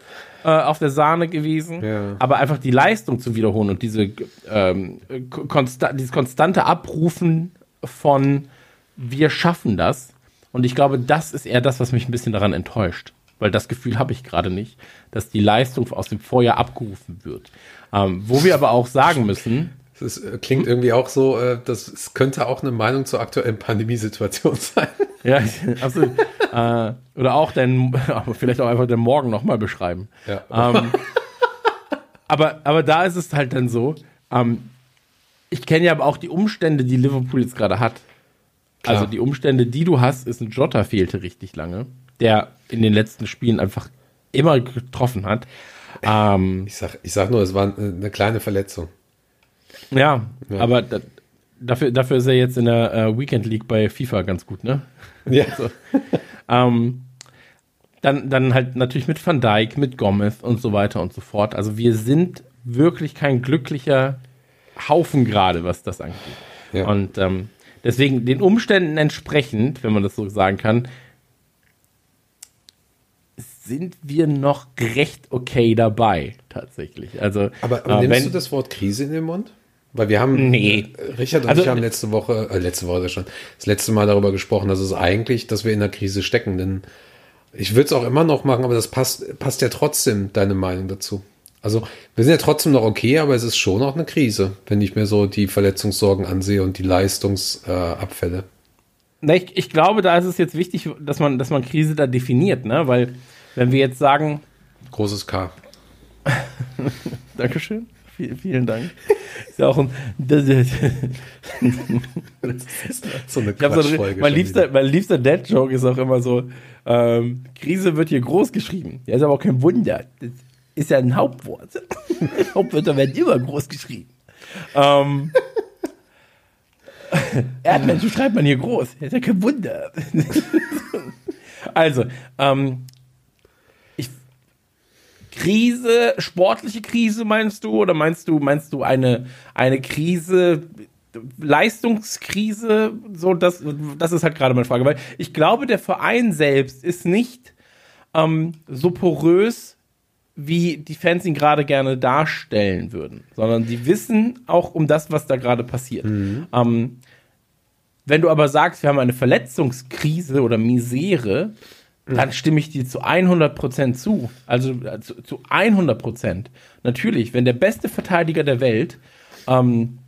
äh, auf der Sahne gewesen, Ja. aber einfach die Leistung zu wiederholen und diese, ähm, konsta dieses konstante Abrufen von wir schaffen das. Und ich glaube, das ist eher das, was mich ein bisschen daran enttäuscht. Weil das Gefühl habe ich gerade nicht, dass die Leistung aus dem Vorjahr abgerufen wird. Ähm, wo wir aber auch sagen müssen, Das äh, klingt irgendwie auch so, äh, das könnte auch eine Meinung zur aktuellen Pandemiesituation sein. Ja, absolut. äh, oder auch den, aber vielleicht auch einfach den Morgen nochmal beschreiben. Ja. Ähm, aber, aber da ist es halt dann so, ähm, ich kenne ja aber auch die Umstände, die Liverpool jetzt gerade hat. Klar. Also die Umstände, die du hast, ist ein Jota fehlte richtig lange, der in den letzten Spielen einfach immer getroffen hat. Ähm, Ich sag, ich sag nur, es war eine kleine Verletzung. Ja, Ja. aber da, dafür, dafür ist er jetzt in der äh, Weekend League bei FIFA ganz gut, ne? Ja. Ähm, dann, dann halt natürlich mit Van Dijk, mit Gomez und so weiter und so fort. Also wir sind wirklich kein glücklicher Haufen gerade, was das angeht. Ja. Und ähm, deswegen den Umständen entsprechend, wenn man das so sagen kann, sind wir noch recht okay dabei, tatsächlich. Also, aber, aber äh, nimmst wenn, du das Wort Krise in den Mund? Weil wir haben, nee. Richard und also, ich haben letzte Woche, äh, letzte Woche schon, das letzte Mal darüber gesprochen, dass es eigentlich, dass wir in der Krise stecken, denn ich würde es auch immer noch machen, aber das passt, passt ja trotzdem deine Meinung dazu. Also wir sind ja trotzdem noch okay, aber es ist schon auch eine Krise, wenn ich mir so die Verletzungssorgen ansehe und die Leistungsabfälle. Äh, ich, ich, glaube, da ist es jetzt wichtig, dass man, dass man Krise da definiert, ne? Weil wenn wir jetzt sagen. Großes K. Dankeschön. Vielen Dank. Ist ja auch ein. Das, das ist so eine Quatschfolge. So, mein, liebster, mein liebster Dad-Joke ist auch immer so: ähm, Krise wird hier groß geschrieben. Ja, ist aber auch kein Wunder. Das ist ja ein Hauptwort. Hauptwörter werden immer groß geschrieben. Ähm, Erdmenschen schreibt man hier groß. Das ist ja kein Wunder. also, ähm, Krise, sportliche Krise meinst du oder meinst du meinst du eine eine Krise Leistungskrise so das das ist halt gerade meine Frage, weil ich glaube der Verein selbst ist nicht ähm, so porös wie die Fans ihn gerade gerne darstellen würden, sondern die wissen auch um das, was da gerade passiert. Mhm. Ähm, wenn du aber sagst, wir haben eine Verletzungskrise oder Misere, dann stimme ich dir zu 100% zu. Also äh, zu, zu 100%. Natürlich, wenn der beste Verteidiger der Welt ähm,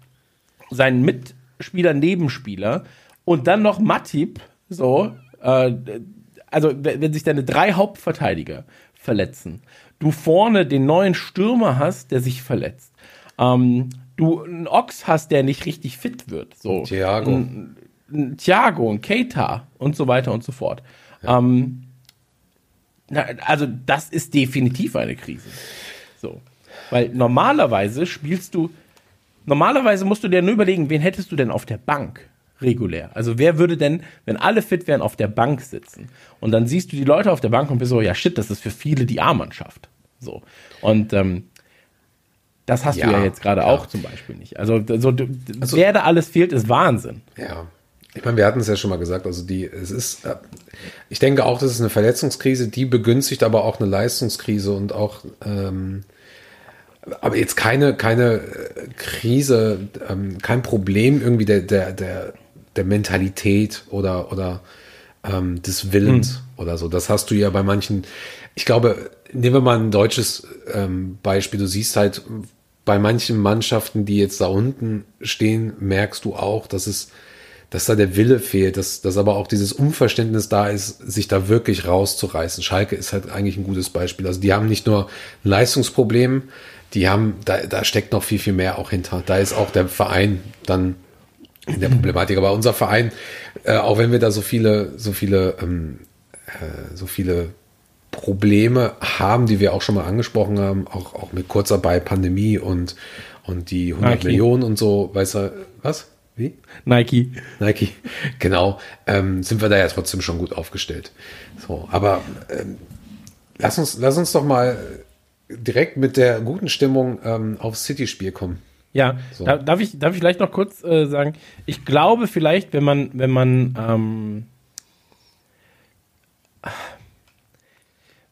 seinen Mitspieler, Nebenspieler und dann noch Matip, so, äh, also wenn sich deine drei Hauptverteidiger verletzen, du vorne den neuen Stürmer hast, der sich verletzt, ähm, du einen Ochs hast, der nicht richtig fit wird, so. Thiago. Ein, ein Thiago, ein Keita und so weiter und so fort. Ja. Ähm, also das ist definitiv eine Krise. So. Weil normalerweise spielst du, normalerweise musst du dir nur überlegen, wen hättest du denn auf der Bank regulär? Also wer würde denn, wenn alle fit wären, auf der Bank sitzen? Und dann siehst du die Leute auf der Bank und bist so, ja shit, das ist für viele die A-Mannschaft. So. Und ähm, das hast ja, du ja jetzt gerade auch zum Beispiel nicht. Also, so, also, wer da alles fehlt, ist Wahnsinn. Ja. Ich meine, wir hatten es ja schon mal gesagt, also die, es ist, äh, ich denke auch, das ist eine Verletzungskrise, die begünstigt aber auch eine Leistungskrise und auch, ähm, aber jetzt keine, keine äh, Krise, ähm, kein Problem irgendwie der, der, der, der Mentalität oder, oder ähm, des Willens hm. oder so. Das hast du ja bei manchen, ich glaube, nehmen wir mal ein deutsches ähm, Beispiel. Du siehst halt bei manchen Mannschaften, die jetzt da unten stehen, merkst du auch, dass es dass da der Wille fehlt, dass, dass aber auch dieses Unverständnis da ist, sich da wirklich rauszureißen. Schalke ist halt eigentlich ein gutes Beispiel. Also die haben nicht nur ein Leistungsproblem, die haben, da, da steckt noch viel, viel mehr auch hinter. Da ist auch der Verein dann in der Problematik. Aber unser Verein, äh, auch wenn wir da so viele, so viele, ähm, äh, so viele Probleme haben, die wir auch schon mal angesprochen haben, auch, auch mit Kurzarbeit, Pandemie und, und die 100 okay. Millionen und so, weißt du, was? Wie? Nike. Nike, genau. Ähm, sind wir da ja trotzdem schon gut aufgestellt. So, aber ähm, lass, uns, lass uns doch mal direkt mit der guten Stimmung ähm, aufs City-Spiel kommen. Ja, so. da, darf, ich, darf ich vielleicht noch kurz äh, sagen, ich glaube vielleicht, wenn man, wenn man, ähm,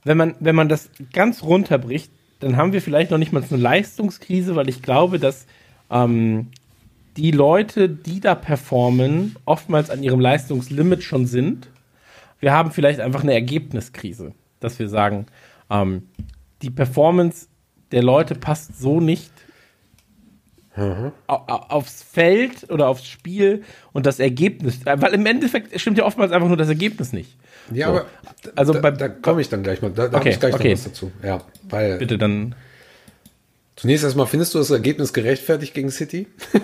wenn man, wenn man das ganz runterbricht, dann haben wir vielleicht noch nicht mal eine Leistungskrise, weil ich glaube, dass ähm, die Leute, die da performen, oftmals an ihrem Leistungslimit schon sind. Wir haben vielleicht einfach eine Ergebniskrise, dass wir sagen, ähm, die Performance der Leute passt so nicht mhm. aufs Feld oder aufs Spiel und das Ergebnis, äh, weil im Endeffekt stimmt ja oftmals einfach nur das Ergebnis nicht. Ja, so. aber also da, da komme ich dann gleich mal, da, da okay, habe ich gleich okay. noch was dazu. Ja, weil bitte dann. Zunächst erstmal, findest du das Ergebnis gerechtfertigt gegen City?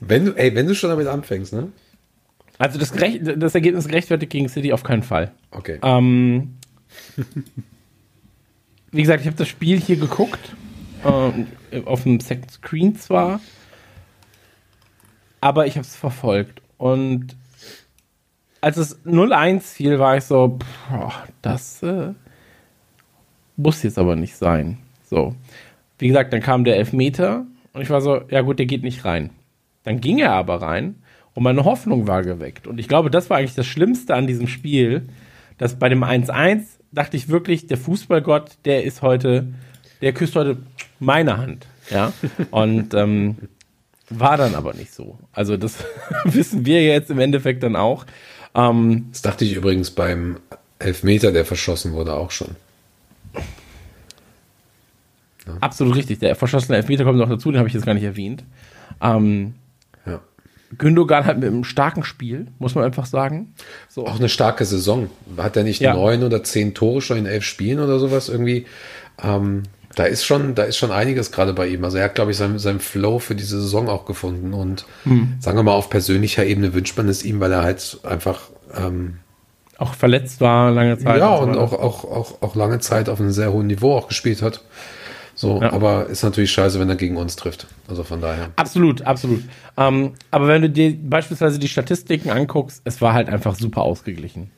wenn du, ey, wenn du schon damit anfängst, ne? Also das, das Ergebnis gerechtfertigt gegen City auf keinen Fall. Okay. Ähm, wie gesagt, ich habe das Spiel hier geguckt. Äh, auf dem Second Screen zwar. Aber ich habe es verfolgt. Und als es 0-1 fiel, war ich so, pff, das äh, muss jetzt aber nicht sein. So. Wie gesagt, dann kam der Elfmeter und ich war so, ja gut, der geht nicht rein. Dann ging er aber rein und meine Hoffnung war geweckt. Und ich glaube, das war eigentlich das Schlimmste an diesem Spiel, dass bei dem 1-1 dachte ich wirklich, der Fußballgott, der ist heute, der küsst heute meine Hand. Ja. Und ähm, war dann aber nicht so. Also, das wissen wir jetzt im Endeffekt dann auch. Ähm, das dachte ich übrigens beim Elfmeter, der verschossen wurde, auch schon. Ja. Absolut richtig. Der verschossene Elfmeter kommt noch dazu, den habe ich jetzt gar nicht erwähnt. Ähm, ja. Gündogan hat mit einem starken Spiel, muss man einfach sagen. So. Auch eine starke Saison. Hat er nicht ja. neun oder zehn Tore schon in elf Spielen oder sowas irgendwie? Ähm, da ist schon, da ist schon einiges gerade bei ihm. Also er hat, glaube ich, seinen, seinen Flow für diese Saison auch gefunden. Und hm. sagen wir mal, auf persönlicher Ebene wünscht man es ihm, weil er halt einfach ähm, auch verletzt war lange Zeit. Ja, und, und auch, auch, auch, auch lange Zeit auf einem sehr hohen Niveau auch gespielt hat. So, ja. aber ist natürlich scheiße, wenn er gegen uns trifft. Also von daher. Absolut, absolut. Ähm, aber wenn du dir beispielsweise die Statistiken anguckst, es war halt einfach super ausgeglichen.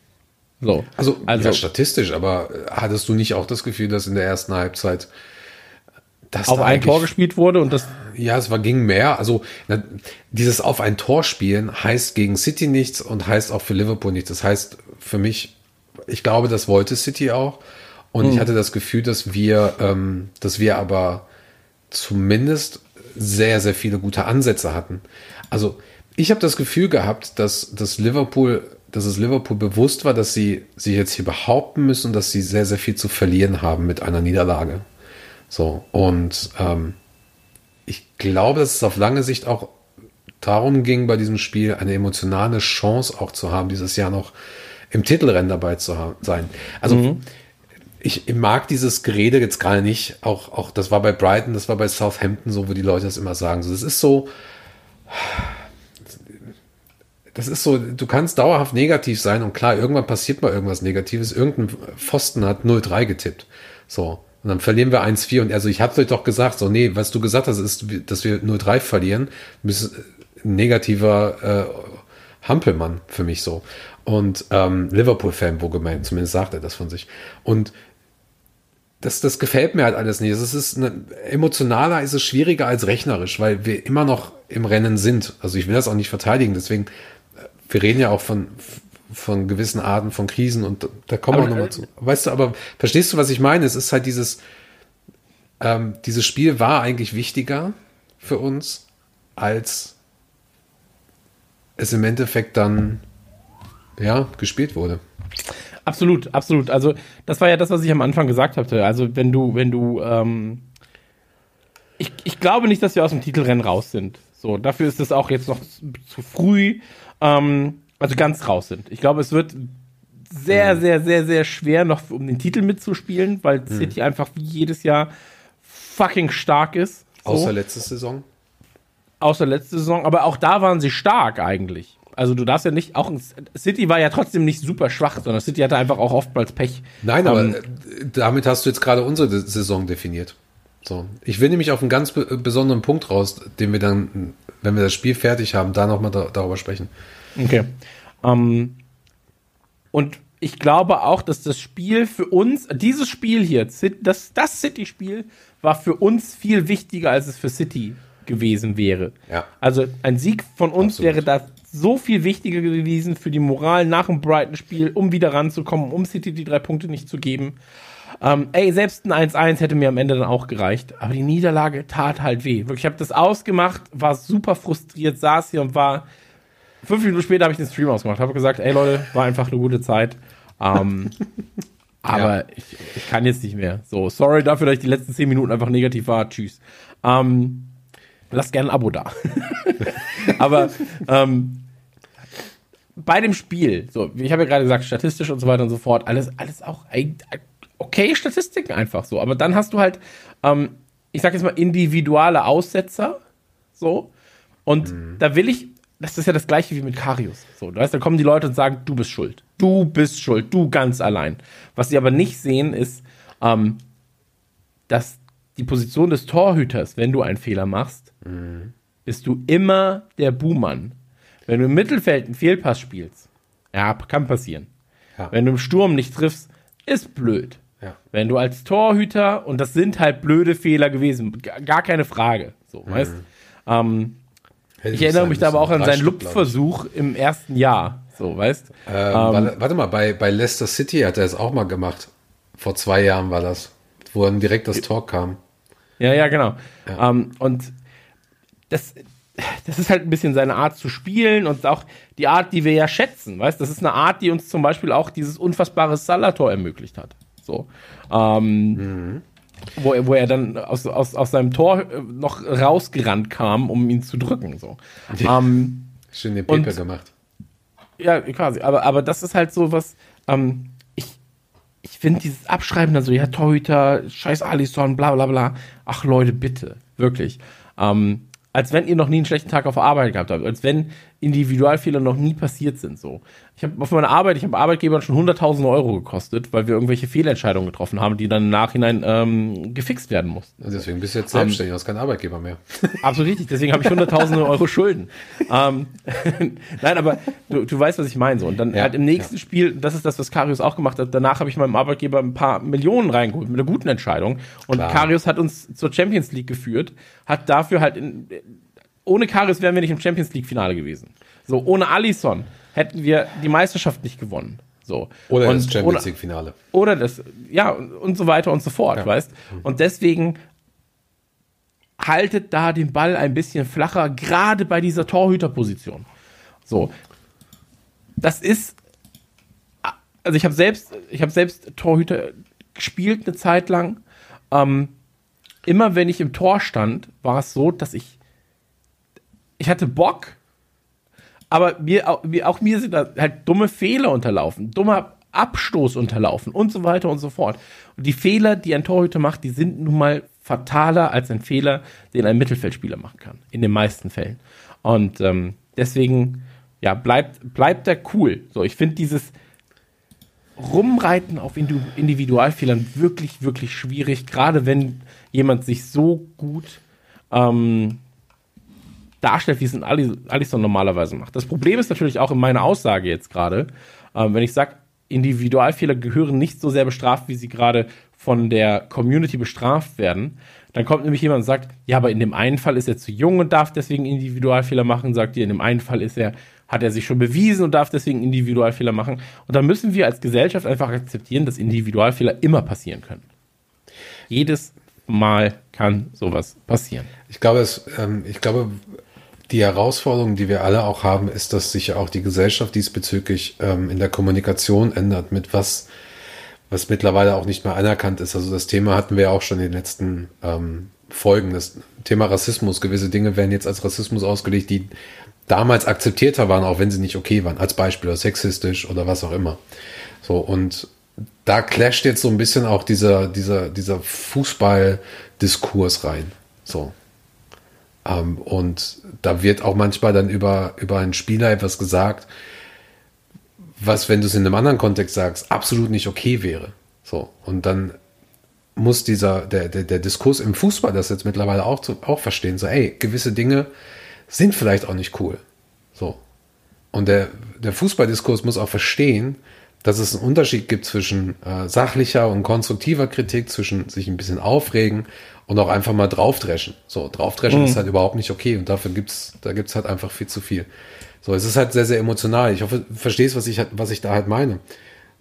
So. Also, also ja, statistisch, aber hattest du nicht auch das Gefühl, dass in der ersten Halbzeit das auf ein Tor gespielt wurde und das ja, es war ging mehr. Also na, dieses auf ein Tor spielen heißt gegen City nichts und heißt auch für Liverpool nichts. Das heißt für mich, ich glaube, das wollte City auch und hm. ich hatte das Gefühl, dass wir, ähm, dass wir aber zumindest sehr sehr viele gute Ansätze hatten. Also ich habe das Gefühl gehabt, dass, dass Liverpool dass es Liverpool bewusst war, dass sie sich jetzt hier behaupten müssen, dass sie sehr, sehr viel zu verlieren haben mit einer Niederlage. So, und ähm, ich glaube, dass es auf lange Sicht auch darum ging, bei diesem Spiel eine emotionale Chance auch zu haben, dieses Jahr noch im Titelrennen dabei zu sein. Also mhm. Ich, mag dieses Gerede jetzt gerade nicht. Auch, auch das war bei Brighton, das war bei Southampton so, wo die Leute das immer sagen. So, das ist so das ist so, du kannst dauerhaft negativ sein und klar, irgendwann passiert mal irgendwas Negatives. Irgendein Pfosten hat 0-3 getippt. So. Und dann verlieren wir 1-4 und also ich hab's euch doch gesagt, so, nee, was du gesagt hast, ist, dass wir 0-3 verlieren. Ein negativer äh, Hampelmann für mich so. Und ähm, Liverpool-Fan, wo gemeint, zumindest sagt er das von sich. Und das, das gefällt mir halt alles nicht. Es ist eine, emotionaler ist es schwieriger als rechnerisch, weil wir immer noch im Rennen sind. Also ich will das auch nicht verteidigen, deswegen wir reden ja auch von, von gewissen Arten von Krisen und da kommen wir nochmal zu. Weißt du, aber verstehst du, was ich meine? Es ist halt dieses, ähm, dieses Spiel war eigentlich wichtiger für uns, als es im Endeffekt dann, ja, gespielt wurde. Absolut, absolut. Also, das war ja das, was ich am Anfang gesagt hatte. Also, wenn du, wenn du, ähm, ich, ich glaube nicht, dass wir aus dem Titelrennen raus sind. So, dafür ist es auch jetzt noch zu früh ähm, also ganz raus sind. Ich glaube, es wird sehr, mhm. sehr, sehr, sehr schwer, noch um den Titel mitzuspielen, weil mhm. City einfach wie jedes Jahr fucking stark ist. So. Außer letzte Saison. Außer letzte Saison, aber auch da waren sie stark eigentlich. Also du darfst ja nicht, auch City war ja trotzdem nicht super schwach, sondern City hatte einfach auch oftmals Pech. Nein, aber ähm, damit hast du jetzt gerade unsere Saison definiert. So, ich will nämlich auf einen ganz besonderen Punkt raus, den wir dann, wenn wir das Spiel fertig haben, da nochmal da, darüber sprechen. Okay. Ähm, und ich glaube auch, dass das Spiel für uns, dieses Spiel hier, das, das City-Spiel, war für uns viel wichtiger, als es für City gewesen wäre. Ja. Also ein Sieg von uns Absolut. wäre da so viel wichtiger gewesen für die Moral nach dem Brighton-Spiel, um wieder ranzukommen, um City die drei Punkte nicht zu geben. Ähm, ey, selbst ein 1-1 hätte mir am Ende dann auch gereicht. Aber die Niederlage tat halt weh. Wirklich, ich habe das ausgemacht, war super frustriert, saß hier und war fünf Minuten später habe ich den Stream ausgemacht, habe gesagt, ey Leute, war einfach eine gute Zeit. Ähm, aber ja. ich, ich, kann jetzt nicht mehr. So, sorry dafür, dass ich die letzten zehn Minuten einfach negativ war. Tschüss. Ähm, lasst gerne ein Abo da. aber ähm, bei dem Spiel, so, ich habe ja gerade gesagt, statistisch und so weiter und so fort, alles, alles auch okay Statistiken einfach so. Aber dann hast du halt, ähm, ich sag jetzt mal, individuelle Aussetzer, so. Und mhm. da will ich das ist ja das gleiche wie mit Karius. So, du weißt, da kommen die Leute und sagen, du bist schuld. Du bist schuld, du ganz allein. Was sie aber nicht sehen, ist, ähm, dass die Position des Torhüters, wenn du einen Fehler machst, mhm. bist du immer der Buhmann. Wenn du im Mittelfeld einen Fehlpass spielst, ja, kann passieren. Ja. Wenn du im Sturm nicht triffst, ist blöd. Ja. Wenn du als Torhüter, und das sind halt blöde Fehler gewesen, gar keine Frage, so, mhm. weißt ähm, ich erinnere mich da aber auch an seinen Lupfversuch im ersten Jahr. So, weißt ähm, ähm, warte, mal, bei, bei Leicester City hat er es auch mal gemacht. Vor zwei Jahren war das, wo dann direkt das Tor kam. Ja, ja, genau. Ja. Ähm, und das, das ist halt ein bisschen seine Art zu spielen und auch die Art, die wir ja schätzen, weißt Das ist eine Art, die uns zum Beispiel auch dieses unfassbare Salator ermöglicht hat. So. Ähm, mhm. wo, er, wo er dann aus, aus, aus seinem Tor äh, noch rausgerannt kam, um ihn zu drücken. So. Ähm, Schön den Pepe gemacht. Ja, quasi. Aber, aber das ist halt so was, ähm, ich, ich finde dieses Abschreiben dann so, ja, Torhüter, scheiß Alisson, bla bla bla. Ach Leute, bitte. Wirklich. Ähm, als wenn ihr noch nie einen schlechten Tag auf Arbeit gehabt habt, als wenn Individualfehler noch nie passiert sind. So, ich habe auf meiner Arbeit, ich habe Arbeitgebern schon 100.000 Euro gekostet, weil wir irgendwelche Fehlentscheidungen getroffen haben, die dann im Nachhinein ähm, gefixt werden mussten. Deswegen bist du jetzt selbstständig, um, hast kein Arbeitgeber mehr. Absolut richtig. Deswegen habe ich 100.000 Euro Schulden. ähm, Nein, aber du, du weißt, was ich meine. So und dann ja, halt im nächsten ja. Spiel, das ist das, was Karius auch gemacht hat. Danach habe ich meinem Arbeitgeber ein paar Millionen reingeholt mit einer guten Entscheidung. Und Klar. Karius hat uns zur Champions League geführt, hat dafür halt in, ohne Karius wären wir nicht im Champions League Finale gewesen. So, ohne Alisson hätten wir die Meisterschaft nicht gewonnen. So. Oder und, das Champions League Finale. Oder das, ja, und, und so weiter und so fort, ja. weißt? Und deswegen haltet da den Ball ein bisschen flacher, gerade bei dieser Torhüterposition. So. Das ist, also ich habe selbst, ich habe selbst Torhüter gespielt eine Zeit lang. Ähm, immer wenn ich im Tor stand, war es so, dass ich ich hatte Bock, aber mir, auch mir sind da halt dumme Fehler unterlaufen, dummer Abstoß unterlaufen und so weiter und so fort. Und die Fehler, die ein Torhüter macht, die sind nun mal fataler als ein Fehler, den ein Mittelfeldspieler machen kann. In den meisten Fällen. Und ähm, deswegen, ja, bleibt, bleibt er cool. So, ich finde dieses Rumreiten auf Individualfehlern wirklich, wirklich schwierig, gerade wenn jemand sich so gut ähm, darstellt, wie es ein Alisson normalerweise macht. Das Problem ist natürlich auch in meiner Aussage jetzt gerade, ähm, wenn ich sage, Individualfehler gehören nicht so sehr bestraft, wie sie gerade von der Community bestraft werden. Dann kommt nämlich jemand und sagt, ja, aber in dem einen Fall ist er zu jung und darf deswegen Individualfehler machen, sagt ihr, in dem einen Fall ist er, hat er sich schon bewiesen und darf deswegen Individualfehler machen. Und dann müssen wir als Gesellschaft einfach akzeptieren, dass Individualfehler immer passieren können. Jedes Mal kann sowas passieren. Ich glaube, es, ähm, ich glaube, die Herausforderung, die wir alle auch haben, ist, dass sich auch die Gesellschaft diesbezüglich ähm, in der Kommunikation ändert, mit was, was mittlerweile auch nicht mehr anerkannt ist. Also das Thema hatten wir auch schon in den letzten ähm, Folgen. Das Thema Rassismus. Gewisse Dinge werden jetzt als Rassismus ausgelegt, die damals akzeptierter waren, auch wenn sie nicht okay waren. Als Beispiel oder sexistisch oder was auch immer. So, und da clasht jetzt so ein bisschen auch dieser, dieser, dieser Fußball-Diskurs rein. So. Ähm, und da wird auch manchmal dann über, über einen Spieler etwas gesagt, was, wenn du es in einem anderen Kontext sagst, absolut nicht okay wäre. So. Und dann muss dieser, der, der, der Diskurs im Fußball das jetzt mittlerweile auch, zu, auch verstehen. So, ey, gewisse Dinge sind vielleicht auch nicht cool. So. Und der, der Fußballdiskurs muss auch verstehen, dass es einen Unterschied gibt zwischen äh, sachlicher und konstruktiver Kritik, zwischen sich ein bisschen aufregen und auch einfach mal draufdreschen. So, draufdreschen mhm. ist halt überhaupt nicht okay und dafür gibt's, da gibt's halt einfach viel zu viel. So, es ist halt sehr, sehr emotional. Ich hoffe, du verstehst, was ich, was ich da halt meine.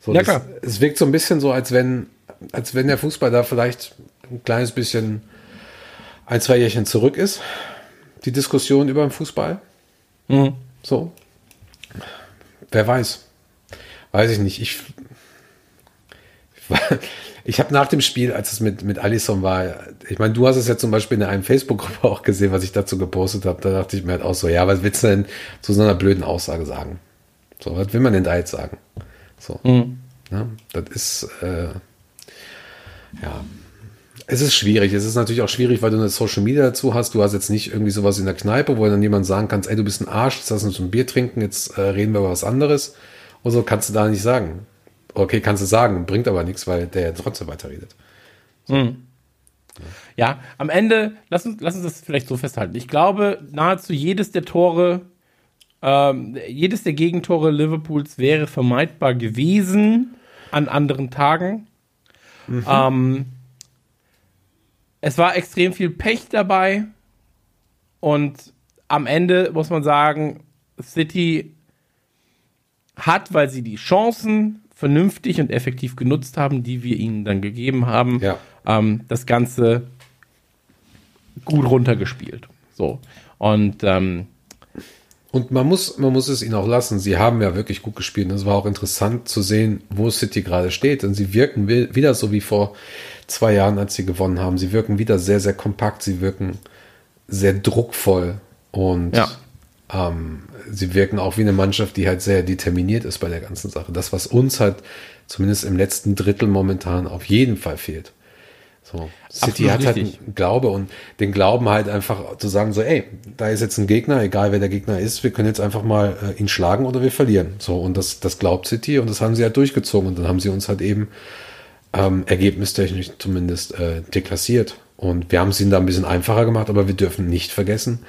So, ja. Das, es wirkt so ein bisschen so, als wenn, als wenn der Fußball da vielleicht ein kleines bisschen ein, zwei Jährchen zurück ist. Die Diskussion über den Fußball. Mhm. So. Wer weiß. Weiß ich nicht. Ich, ich habe nach dem Spiel, als es mit, mit Allison war, ich meine, du hast es ja zum Beispiel in einem Facebook-Gruppe auch gesehen, was ich dazu gepostet habe. Da dachte ich mir halt auch so, ja, was willst du denn zu so einer blöden Aussage sagen? So, was will man denn da jetzt sagen? So. Mhm. Ja, das ist, äh, ja, es ist schwierig. Es ist natürlich auch schwierig, weil du eine Social Media dazu hast. Du hast jetzt nicht irgendwie sowas in der Kneipe, wo dann jemand sagen kannst, ey, du bist ein Arsch, jetzt lass uns ein Bier trinken, jetzt äh, reden wir über was anderes. Und so kannst du da nicht sagen. Okay, kannst du sagen, bringt aber nichts, weil der trotzdem weiterredet. So. Mhm. Ja, am Ende, lass uns, lass uns das vielleicht so festhalten. Ich glaube, nahezu jedes der Tore, ähm, jedes der Gegentore Liverpools wäre vermeidbar gewesen an anderen Tagen. Mhm. Ähm, es war extrem viel Pech dabei und am Ende muss man sagen, City hat, weil sie die Chancen vernünftig und effektiv genutzt haben, die wir ihnen dann gegeben haben, Ja. ähm, das Ganze gut runtergespielt. So. Und ähm, Und man muss, man muss es ihnen auch lassen. Sie haben ja wirklich gut gespielt. Und es war auch interessant zu sehen, wo City gerade steht. Und sie wirken wi- wieder so wie vor zwei Jahren, als sie gewonnen haben. Sie wirken wieder sehr, sehr kompakt. Sie wirken sehr druckvoll. Und Ja. Ähm, sie wirken auch wie eine Mannschaft, die halt sehr determiniert ist bei der ganzen Sache. Das, was uns halt zumindest im letzten Drittel momentan auf jeden Fall fehlt. So. City Absolut hat halt richtig. einen Glaube und den Glauben halt einfach zu sagen, so, ey, da ist jetzt ein Gegner, egal wer der Gegner ist, wir können jetzt einfach mal äh, ihn schlagen oder wir verlieren. So, und das, das glaubt City und das haben sie halt durchgezogen und dann haben sie uns halt eben ähm, ergebnistechnisch zumindest äh, deklassiert. Und wir haben es ihnen da ein bisschen einfacher gemacht, aber wir dürfen nicht vergessen,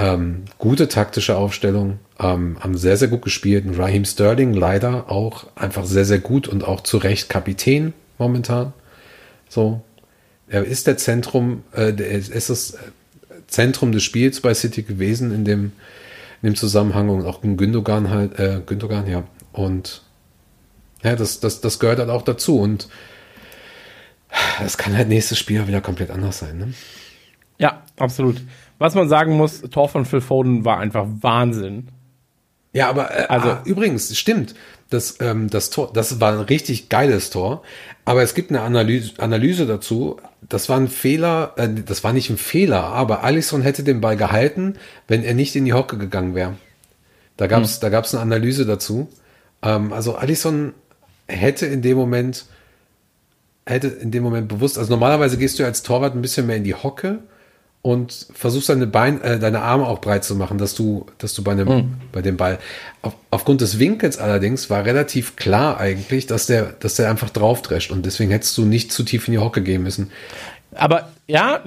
ähm, gute taktische Aufstellung, ähm, haben sehr, sehr gut gespielt. Und Raheem Sterling leider auch einfach sehr, sehr gut und auch zu Recht Kapitän momentan. So, er ist der Zentrum, äh, der ist ist das Zentrum des Spiels bei City gewesen in dem, in dem Zusammenhang und auch in Gündogan halt, äh, Gündogan, ja. Und ja, das, das, das gehört halt auch dazu und das kann halt nächstes Spiel wieder komplett anders sein, ne? ja, absolut. Was man sagen muss, Tor von Phil Foden war einfach Wahnsinn. Ja, aber äh, Also- ah, übrigens, stimmt. Das, ähm, das Tor, das war ein richtig geiles Tor. Aber es gibt eine Analyse, Analyse dazu. Das war ein Fehler, äh, das war nicht ein Fehler, aber Alisson hätte den Ball gehalten, wenn er nicht in die Hocke gegangen wäre. Da gab's, da gab's eine Analyse dazu. Ähm, also Alisson hätte in dem Moment, hätte in dem Moment bewusst, also normalerweise gehst du als Torwart ein bisschen mehr in die Hocke und versuchst deine Bein, äh, deine Arme auch breit zu machen, dass du, dass du bei einem, bei dem Ball. Auf, aufgrund des Winkels allerdings war relativ klar eigentlich, dass der, dass der einfach draufdrescht und deswegen hättest du nicht zu tief in die Hocke gehen müssen. Aber ja,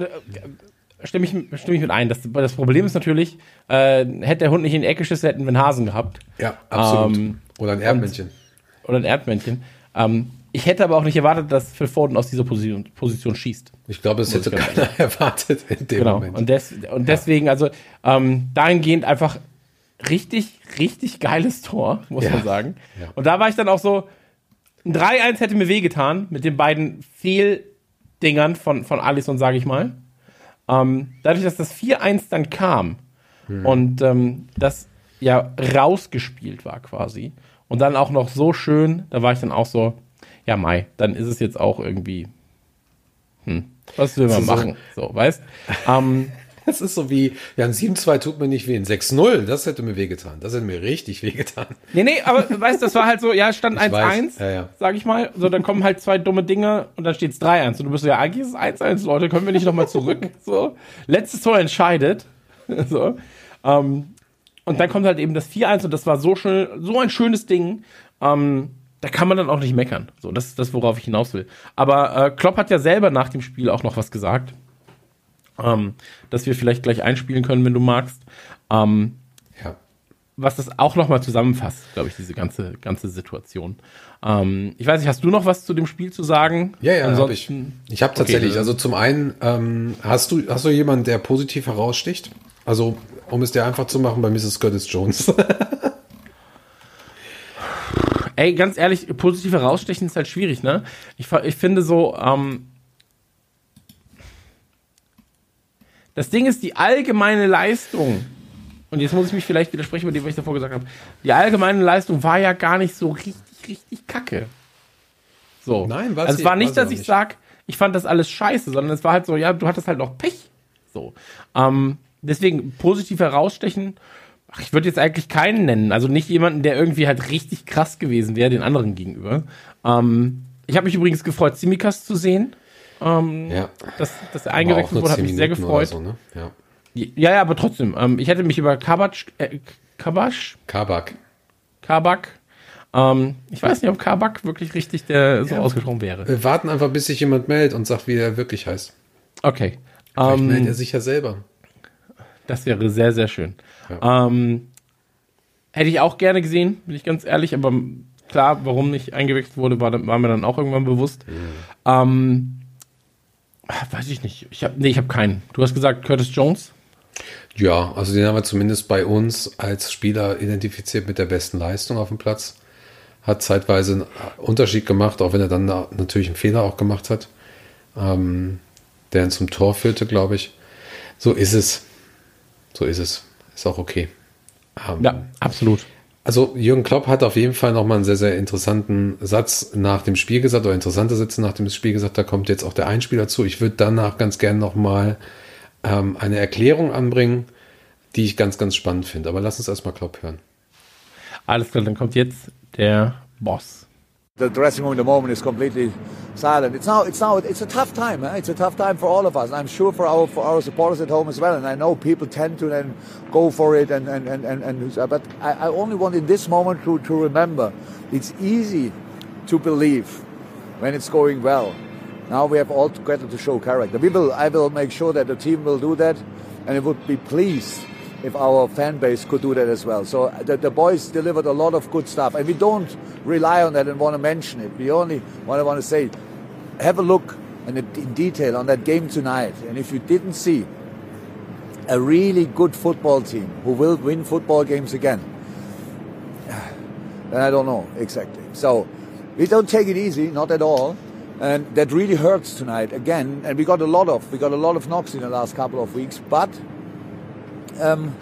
stimme ich, stimme ich mit ein. Das, das Problem ist natürlich, äh, hätte der Hund nicht in die Ecke geschissen, hätten wir einen Hasen gehabt. Ja, absolut. Ähm, Oder ein Erdmännchen. Oder ein Erdmännchen. Ähm, ich hätte aber auch nicht erwartet, dass Phil Foden aus dieser Position, Position schießt. Ich glaube, es hätte keiner erwartet in dem Genau. Moment. Und, des, und deswegen, also ähm, dahingehend einfach richtig, richtig geiles Tor, muss Ja. man sagen. Ja. Und da war ich dann auch so, ein 3-1 hätte mir wehgetan mit den beiden Fehldingern von, von Alisson, sage ich mal. Ähm, dadurch, dass das 4-1 dann kam Hm. und ähm, das ja rausgespielt war quasi und dann auch noch so schön, da war ich dann auch so, ja Mai, dann ist es jetzt auch irgendwie, hm, was will man machen, so, weißt? Ähm, Das ist so wie, ja, ein 7-2 tut mir nicht weh, ein 6-0, das hätte mir wehgetan. Das hätte mir richtig wehgetan. Nee, nee, aber weißt du, das war halt so, ja, es stand Ich 1-1, weiß, ja, ja. sag ich mal. So, dann kommen halt zwei dumme Dinge und dann steht's 3-1. Und du bist so, ja, eigentlich ist es 1-1, Leute, können wir nicht nochmal zurück? So, letztes Tor entscheidet. so. Ähm, und dann kommt halt eben das 4-1 und das war so schön, so ein schönes Ding. Ähm, da kann man dann auch nicht meckern. So, das ist das, worauf ich hinaus will. Aber äh, Klopp hat ja selber nach dem Spiel auch noch was gesagt. Ähm, dass wir vielleicht gleich einspielen können, wenn du magst. Ähm, Ja. was das auch nochmal zusammenfasst, glaube ich, diese ganze, ganze Situation. Ähm, ich weiß nicht, hast du noch was zu dem Spiel zu sagen? Ja, ja, habe ich. Ansonsten, Ich habe tatsächlich, Okay. also zum einen, ähm, hast du, hast du jemanden, der positiv heraussticht? Also, um es dir einfach zu machen, bei Mrs. Curtis Jones. ey, ganz ehrlich, positiv herausstechen ist halt schwierig, ne? Ich, ich finde so, ähm, das Ding ist, die allgemeine Leistung, und jetzt muss ich mich vielleicht widersprechen mit dem, was ich davor gesagt habe, die allgemeine Leistung war ja gar nicht so richtig, richtig kacke. So. Nein, war also es war nicht, dass ich nicht. sag, ich fand das alles scheiße, sondern es war halt so, ja, du hattest halt noch Pech. So. Ähm, deswegen positiv herausstechen. Ach, ich würde jetzt eigentlich keinen nennen. Also nicht jemanden, der irgendwie halt richtig krass gewesen wäre, den anderen gegenüber. Ähm, ich habe mich übrigens gefreut, Simikas zu sehen. Ähm, ja. dass, dass er eingewechselt wurde, hat 10 mich sehr gefreut. So, ne? Ja. Ja, ja, aber trotzdem. Ähm, ich hätte mich über Kabak, äh, Kabasch, Kabak. Kabak, ähm, ich weiß nicht, ob Kabak wirklich richtig der so ausgesprochen wäre. Wir warten einfach, bis sich jemand meldet und sagt, wie er wirklich heißt. Okay. Vielleicht meldet Ähm, er sich ja selber. Das wäre sehr, sehr schön. Ähm, hätte ich auch gerne gesehen, bin ich ganz ehrlich, aber klar, warum nicht eingewechselt wurde, war, war mir dann auch irgendwann bewusst. Ähm, ah, weiß ich nicht. Ich hab, nee, ich habe keinen. Du hast gesagt Curtis Jones. Ja, also den haben wir zumindest bei uns als Spieler identifiziert mit der besten Leistung auf dem Platz. Hat zeitweise einen Unterschied gemacht, auch wenn er dann natürlich einen Fehler auch gemacht hat, ähm, der ihn zum Tor führte, glaube ich. So ist es. So ist es. Ist auch okay. Ähm, ja, absolut. Also Jürgen Klopp hat auf jeden Fall nochmal einen sehr, sehr interessanten Satz nach dem Spiel gesagt, oder interessante Sätze nach dem Spiel gesagt, da kommt jetzt auch der Einspieler zu. Ich würde danach ganz gern nochmal ähm, eine Erklärung anbringen, die ich ganz, ganz spannend finde. Aber lass uns erstmal Klopp hören. Alles klar, dann kommt jetzt der Boss. The dressing room at the moment is completely silent. It's now, it's now, it's a tough time. Eh? It's a tough time for all of us. I'm sure for our for our supporters at home as well. And I know people tend to then go for it. And and and and, and but I, I only want in this moment to to remember, it's easy to believe when it's going well. Now we have all together to show character. We will, I will make sure that the team will do that, and it would be pleased if our fan base could do that as well. So the, the boys delivered a lot of good stuff, and we don't rely on that and want to mention it. We only want to want to say, have a look in, in detail on that game tonight, and if you didn't see a really good football team who will win football games again, then I don't know exactly. So we don't take it easy, not at all and that really hurts tonight again. And we got a lot of we got a lot of knocks in the last couple of weeks, but um,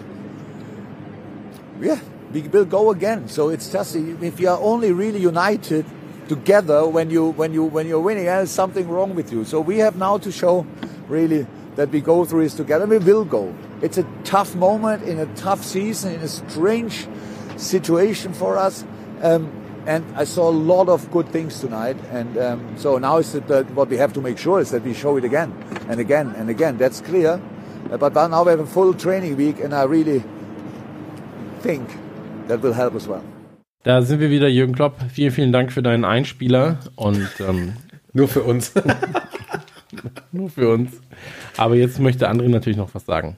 yeah, we will go again. So it's just if you are only really united together when you when you when you're winning, there's something wrong with you. So we have now to show really that we go through this together. We will go. It's a tough moment in a tough season in a strange situation for us. Um, and I saw a lot of good things tonight. And um, so now is that what we have to make sure is that we show it again and again and again. That's clear. Uh, but now we have a full training week, and I really think that will help as well. Da sind wir wieder, Jürgen Klopp. Vielen, vielen Dank für deinen Einspieler und ähm, nur für uns. nur für uns. Aber jetzt möchte André natürlich noch was sagen.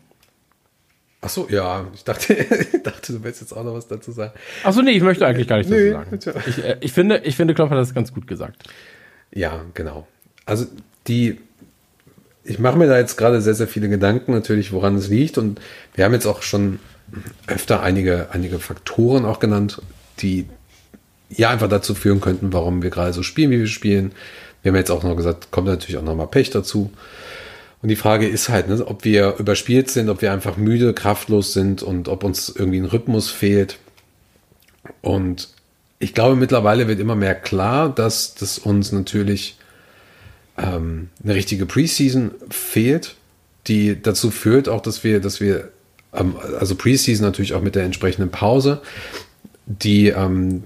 Ach so, ja, ich dachte, ich dachte, du willst jetzt auch noch was dazu sagen. Ach so, nee, ich möchte eigentlich gar nicht dazu nee, sagen. Ich, äh, ich, finde, ich finde, Klopp hat das ganz gut gesagt. Ja, genau. Also die, ich mache mir da jetzt gerade sehr, sehr viele Gedanken natürlich, woran es liegt. Und wir haben jetzt auch schon öfter einige, einige Faktoren auch genannt, die ja einfach dazu führen könnten, warum wir gerade so spielen, wie wir spielen. Wir haben jetzt auch noch gesagt, kommt natürlich auch nochmal Pech dazu. Und die Frage ist halt, ne, ob wir überspielt sind, ob wir einfach müde, kraftlos sind und ob uns irgendwie ein Rhythmus fehlt. Und ich glaube, mittlerweile wird immer mehr klar, dass das uns natürlich ähm, eine richtige Preseason fehlt, die dazu führt auch, dass wir, dass wir, ähm, also Preseason natürlich auch mit der entsprechenden Pause, die ähm,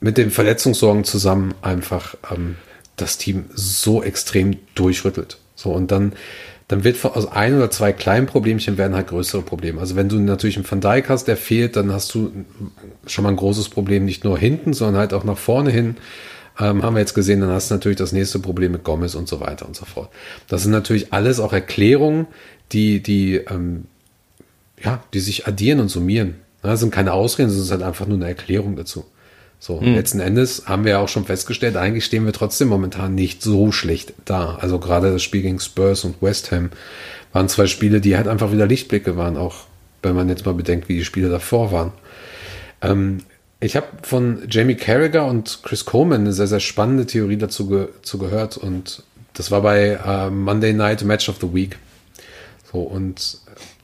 mit den Verletzungssorgen zusammen einfach ähm, das Team so extrem durchrüttelt. So, und dann, dann wird aus ein oder zwei kleinen Problemchen werden halt größere Probleme. Also wenn du natürlich einen Van Dijk hast, der fehlt, dann hast du schon mal ein großes Problem, nicht nur hinten, sondern halt auch nach vorne hin. Ähm, haben wir jetzt gesehen, dann hast du natürlich das nächste Problem mit Gomez und so weiter und so fort. Das sind natürlich alles auch Erklärungen, die, die, ähm, ja, die sich addieren und summieren. Das sind keine Ausreden, sondern es ist halt einfach nur eine Erklärung dazu. So, mhm. letzten Endes haben wir ja auch schon festgestellt, eigentlich stehen wir trotzdem momentan nicht so schlecht da. Also gerade das Spiel gegen Spurs und West Ham waren zwei Spiele, die halt einfach wieder Lichtblicke waren, auch wenn man jetzt mal bedenkt, wie die Spiele davor waren. Ähm, ich habe von Jamie Carragher und Chris Coleman eine sehr, sehr spannende Theorie dazu ge zu gehört und das war bei äh, Monday Night Match of the Week. So, und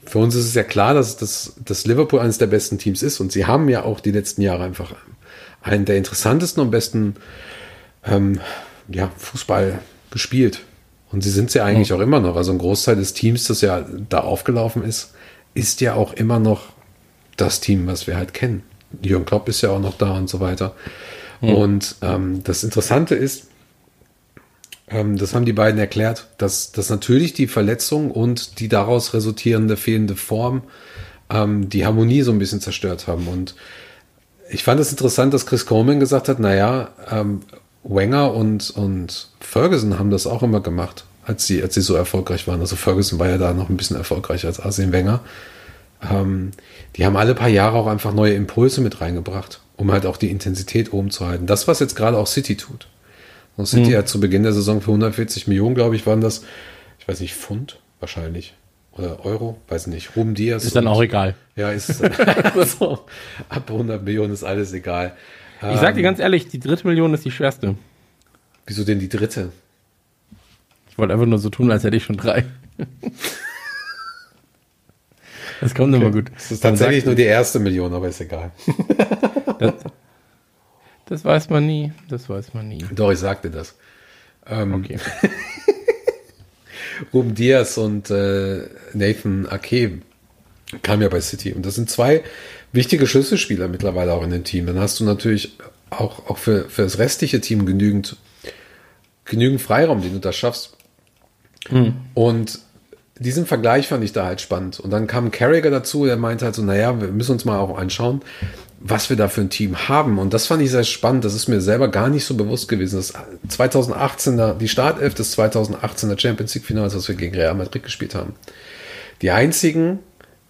für uns ist es ja klar, dass, dass, dass Liverpool eines der besten Teams ist und sie haben ja auch die letzten Jahre einfach einen der interessantesten und besten ähm, ja, Fußball gespielt. Und sie sind es ja eigentlich mhm. auch immer noch. Also ein Großteil des Teams, das ja da aufgelaufen ist, ist ja auch immer noch das Team, was wir halt kennen. Jürgen Klopp ist ja auch noch da und so weiter. Mhm. Und ähm, das Interessante ist, ähm, das haben die beiden erklärt, dass, dass natürlich die Verletzung und die daraus resultierende fehlende Form ähm, die Harmonie so ein bisschen zerstört haben. Und ich fand es interessant, dass Chris Coleman gesagt hat, naja, ähm, Wenger und, und Ferguson haben das auch immer gemacht, als sie, als sie so erfolgreich waren. Also Ferguson war ja da noch ein bisschen erfolgreicher als Arsene Wenger. Ähm, die haben alle paar Jahre auch einfach neue Impulse mit reingebracht, um halt auch die Intensität oben zu halten. Das, was jetzt gerade auch City tut. Und City mhm. hat zu Beginn der Saison für 140 Millionen, glaube ich, waren das, ich weiß nicht, Pfund wahrscheinlich. oder Euro, weiß nicht, Ruben Diaz. Ist dann auch egal. Ja, ist so, ab 100 Millionen ist alles egal. Ich sag dir ganz ehrlich, die dritte Million ist die schwerste. Wieso denn die dritte? Ich wollte einfach nur so tun, als hätte ich schon drei. Das kommt immer gut. Das ist tatsächlich nur die erste Million, aber ist egal. Das, das weiß man nie. Das weiß man nie. Doch, ich sagte das. Ähm, Okay. Ruben Diaz und äh, Nathan Ake kamen ja bei City. Und das sind zwei wichtige Schlüsselspieler mittlerweile auch in dem Team. Dann hast du natürlich auch, auch für, für das restliche Team genügend, genügend Freiraum, den du da schaffst. Und diesen Vergleich fand ich da halt spannend. Und dann kam Carragher dazu, der meinte halt so, naja, wir müssen uns mal auch anschauen, was wir da für ein Team haben. Und das fand ich sehr spannend. Das ist mir selber gar nicht so bewusst gewesen. Das 2018er, die Startelf des 2018er Champions League Finals, was wir gegen Real Madrid gespielt haben. Die einzigen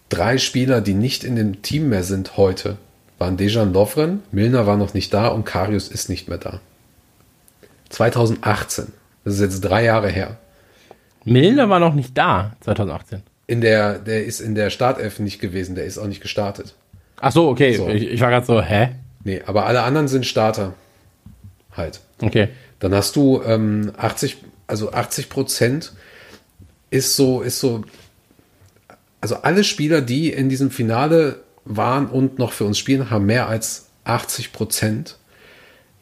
drei Spieler, die nicht in dem Team mehr sind heute, waren Dejan Lovren, Milner war noch nicht da und Karius ist nicht mehr da. 2018. Das ist jetzt drei Jahre her. Milner war noch nicht da, 2018. In der, der ist in der Startelf nicht gewesen, der ist auch nicht gestartet. Ach so, okay. So. Ich, ich war gerade so, hä? Nee, aber alle anderen sind Starter. Halt. Okay. Dann hast du ähm, 80, also 80 Prozent ist so, ist so, also alle Spieler, die in diesem Finale waren und noch für uns spielen, haben mehr als 80 Prozent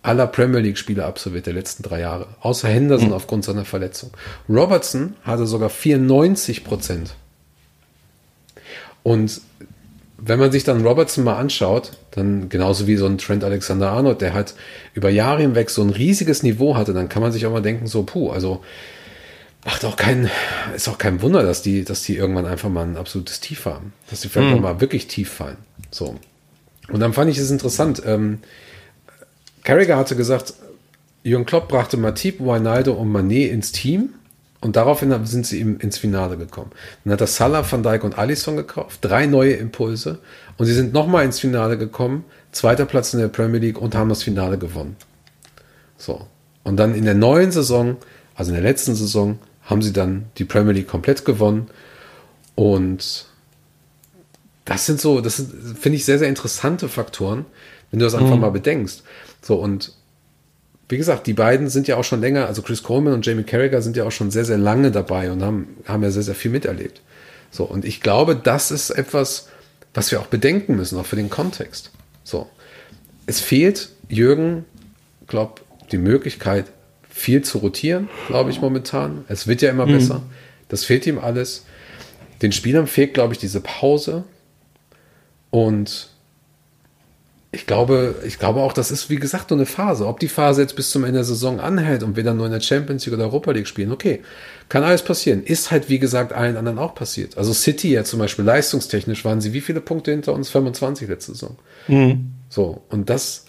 aller Premier League Spiele absolviert der letzten drei Jahre. Außer Henderson aufgrund seiner Verletzung. Robertson hatte sogar 94 Prozent. Und wenn man sich dann Robertson mal anschaut, dann genauso wie so ein Trent Alexander-Arnold, der halt über Jahre hinweg so ein riesiges Niveau hatte, dann kann man sich auch mal denken, so, puh, also macht auch kein, ist auch kein Wunder, dass die, dass die irgendwann einfach mal ein absolutes Tief haben. Dass die vielleicht auch mal wirklich tief fallen. So. Und dann fand ich es interessant. Ähm, Carragher hatte gesagt, Jürgen Klopp brachte Matip, Wijnaldum und Manet ins Team und daraufhin sind sie ins Finale gekommen. Dann hat er Salah, Van Dijk und Alisson gekauft, drei neue Impulse und sie sind nochmal ins Finale gekommen, zweiter Platz in der Premier League und haben das Finale gewonnen. So. Und dann in der neuen Saison, also in der letzten Saison, haben sie dann die Premier League komplett gewonnen und das sind so, das finde ich, sehr, sehr interessante Faktoren, wenn du das einfach mal bedenkst. So, und wie gesagt, die beiden sind ja auch schon länger, also Chris Coleman und Jamie Carragher sind ja auch schon sehr, sehr lange dabei und haben, haben ja sehr, sehr viel miterlebt. So, und ich glaube, das ist etwas, was wir auch bedenken müssen, auch für den Kontext. So, es fehlt Jürgen, glaube die Möglichkeit, viel zu rotieren, glaube ich, momentan. Es wird ja immer besser. Das fehlt ihm alles. Den Spielern fehlt, glaube ich, diese Pause. Und ich glaube, ich glaube auch, das ist, wie gesagt, nur eine Phase. Ob die Phase jetzt bis zum Ende der Saison anhält und wir dann nur in der Champions League oder Europa League spielen, okay, kann alles passieren. Ist halt, wie gesagt, allen anderen auch passiert. Also City ja zum Beispiel leistungstechnisch waren sie wie viele Punkte hinter uns? 25 letzte Saison. So, und das,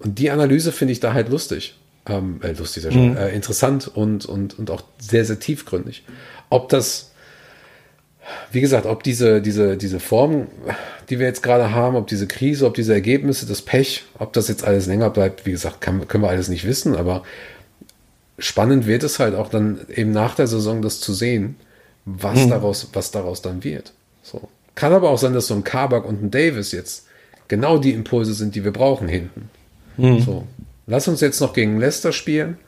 und die Analyse finde ich da halt lustig. Ähm, äh, lustig, schön, äh, interessant und, und, und auch sehr, sehr tiefgründig. Ob das, wie gesagt, ob diese, diese, diese Form, die wir jetzt gerade haben, ob diese Krise, ob diese Ergebnisse, das Pech, ob das jetzt alles länger bleibt, wie gesagt, kann, können wir alles nicht wissen, aber spannend wird es halt auch dann eben nach der Saison das zu sehen, was daraus, was daraus dann wird. So. Kann aber auch sein, dass so ein Kabak und ein Davis jetzt genau die Impulse sind, die wir brauchen hinten. So. Lass uns jetzt noch gegen Leicester spielen.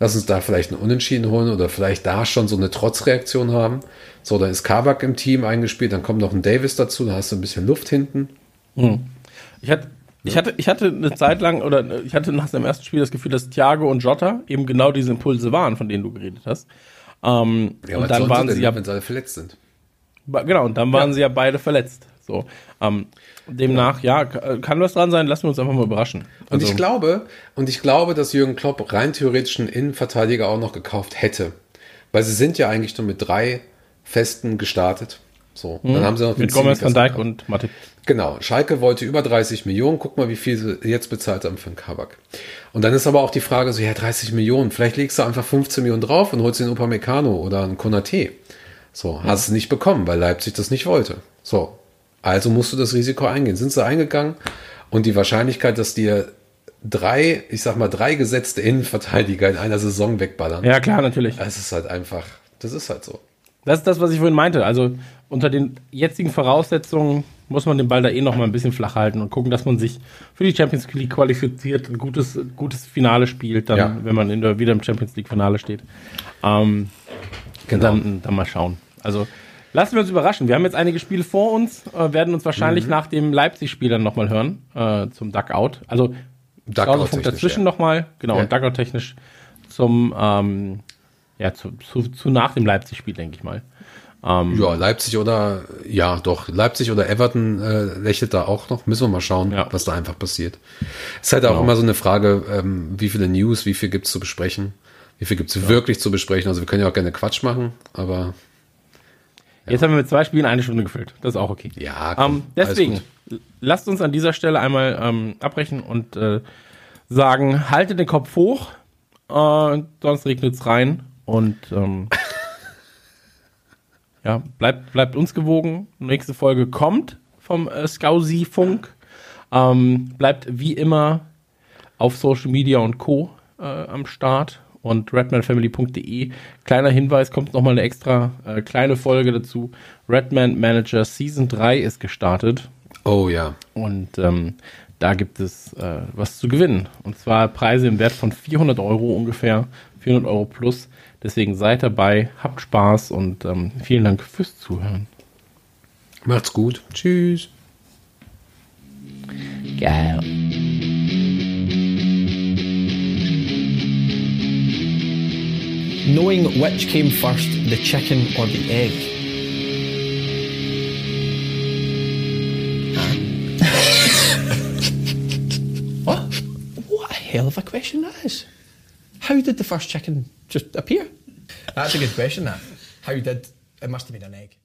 Lass uns da vielleicht einen Unentschieden holen oder vielleicht da schon so eine Trotzreaktion haben. So, dann ist Kabak im Team eingespielt, dann kommt noch ein Davis dazu, dann hast du ein bisschen Luft hinten. Ich hatte, ich hatte, ich hatte eine Zeit lang, oder ich hatte nach dem ersten Spiel das Gefühl, dass Thiago und Jota eben genau diese Impulse waren, von denen du geredet hast. Ähm, Ja, und dann waren sie ja, wenn sie alle verletzt sind. genau, und dann waren sie ja beide verletzt. So, ähm, demnach, ja, kann was dran sein, lassen wir uns einfach mal überraschen. Und Also, ich glaube, und ich glaube, dass Jürgen Klopp rein theoretisch einen Innenverteidiger auch noch gekauft hätte. Weil sie sind ja eigentlich nur mit drei Festen gestartet. So, dann haben sie noch Mhm. mit Gomez, Van Dijk und Matip. Genau, Schalke wollte über 30 Millionen. Guck mal, wie viel sie jetzt bezahlt haben für einen Kabak. Und dann ist aber auch die Frage so, ja, 30 Millionen. Vielleicht legst du einfach 15 Millionen drauf und holst den Upamecano oder einen Konate. So, hast es nicht bekommen, weil Leipzig das nicht wollte. So, also musst du das Risiko eingehen. Sind sie eingegangen und die Wahrscheinlichkeit, dass dir drei, ich sag mal, drei gesetzte Innenverteidiger in einer Saison wegballern, Ja, klar, natürlich. es ist halt einfach, das ist halt so. Das ist das, was ich vorhin meinte. Also unter den jetzigen Voraussetzungen muss man den Ball da eh noch mal ein bisschen flach halten und gucken, dass man sich für die Champions League qualifiziert, ein gutes, gutes Finale spielt, dann, Ja. wenn man in der, wieder im Champions League Finale steht. Ähm, Genau. dann, dann mal schauen. Also lassen wir uns überraschen. Wir haben jetzt einige Spiele vor uns, äh, werden uns Mhm. wahrscheinlich nach dem Leipzig-Spiel dann noch mal hören äh, zum Duckout. Also Duckout-technisch, dazwischen ja. noch mal, genau, Ja. und Duckout-technisch zum ähm, ja, zu, zu, zu nach dem Leipzig-Spiel, denke ich mal. Ja, Leipzig oder, ja, doch, Leipzig oder Everton äh, lächelt da auch noch. Müssen wir mal schauen, Ja. was da einfach passiert. Es ist halt auch Genau. immer so eine Frage, ähm, wie viele News, wie viel gibt's zu besprechen, wie viel gibt's wirklich zu besprechen. Also wir können ja auch gerne Quatsch machen, aber Jetzt haben wir mit zwei Spielen eine Stunde gefüllt. Das ist auch okay. Ja, komm, ähm, deswegen, lasst uns an dieser Stelle einmal ähm, abbrechen und äh, sagen, haltet den Kopf hoch, äh, sonst regnet's rein und ähm, ja, bleibt, bleibt uns gewogen. Nächste Folge kommt vom äh, Skausi-Funk. Ähm, bleibt wie immer auf Social Media und Co. Äh, am Start und redmanfamily.de. Kleiner Hinweis, kommt nochmal eine extra äh, kleine Folge dazu. Redman Manager Season 3 ist gestartet oh ja. und ähm, da gibt es äh, was zu gewinnen. Und zwar Preise im Wert von 400 Euro ungefähr, 400 Euro plus. Deswegen seid dabei, habt Spaß und ähm, vielen Dank fürs Zuhören. Macht's gut. Tschüss. Geil. Knowing which came first, the chicken or the egg? what? What a hell of a question that is. How did the first chicken just appear? That's a good question, that. How did. It must have been an egg.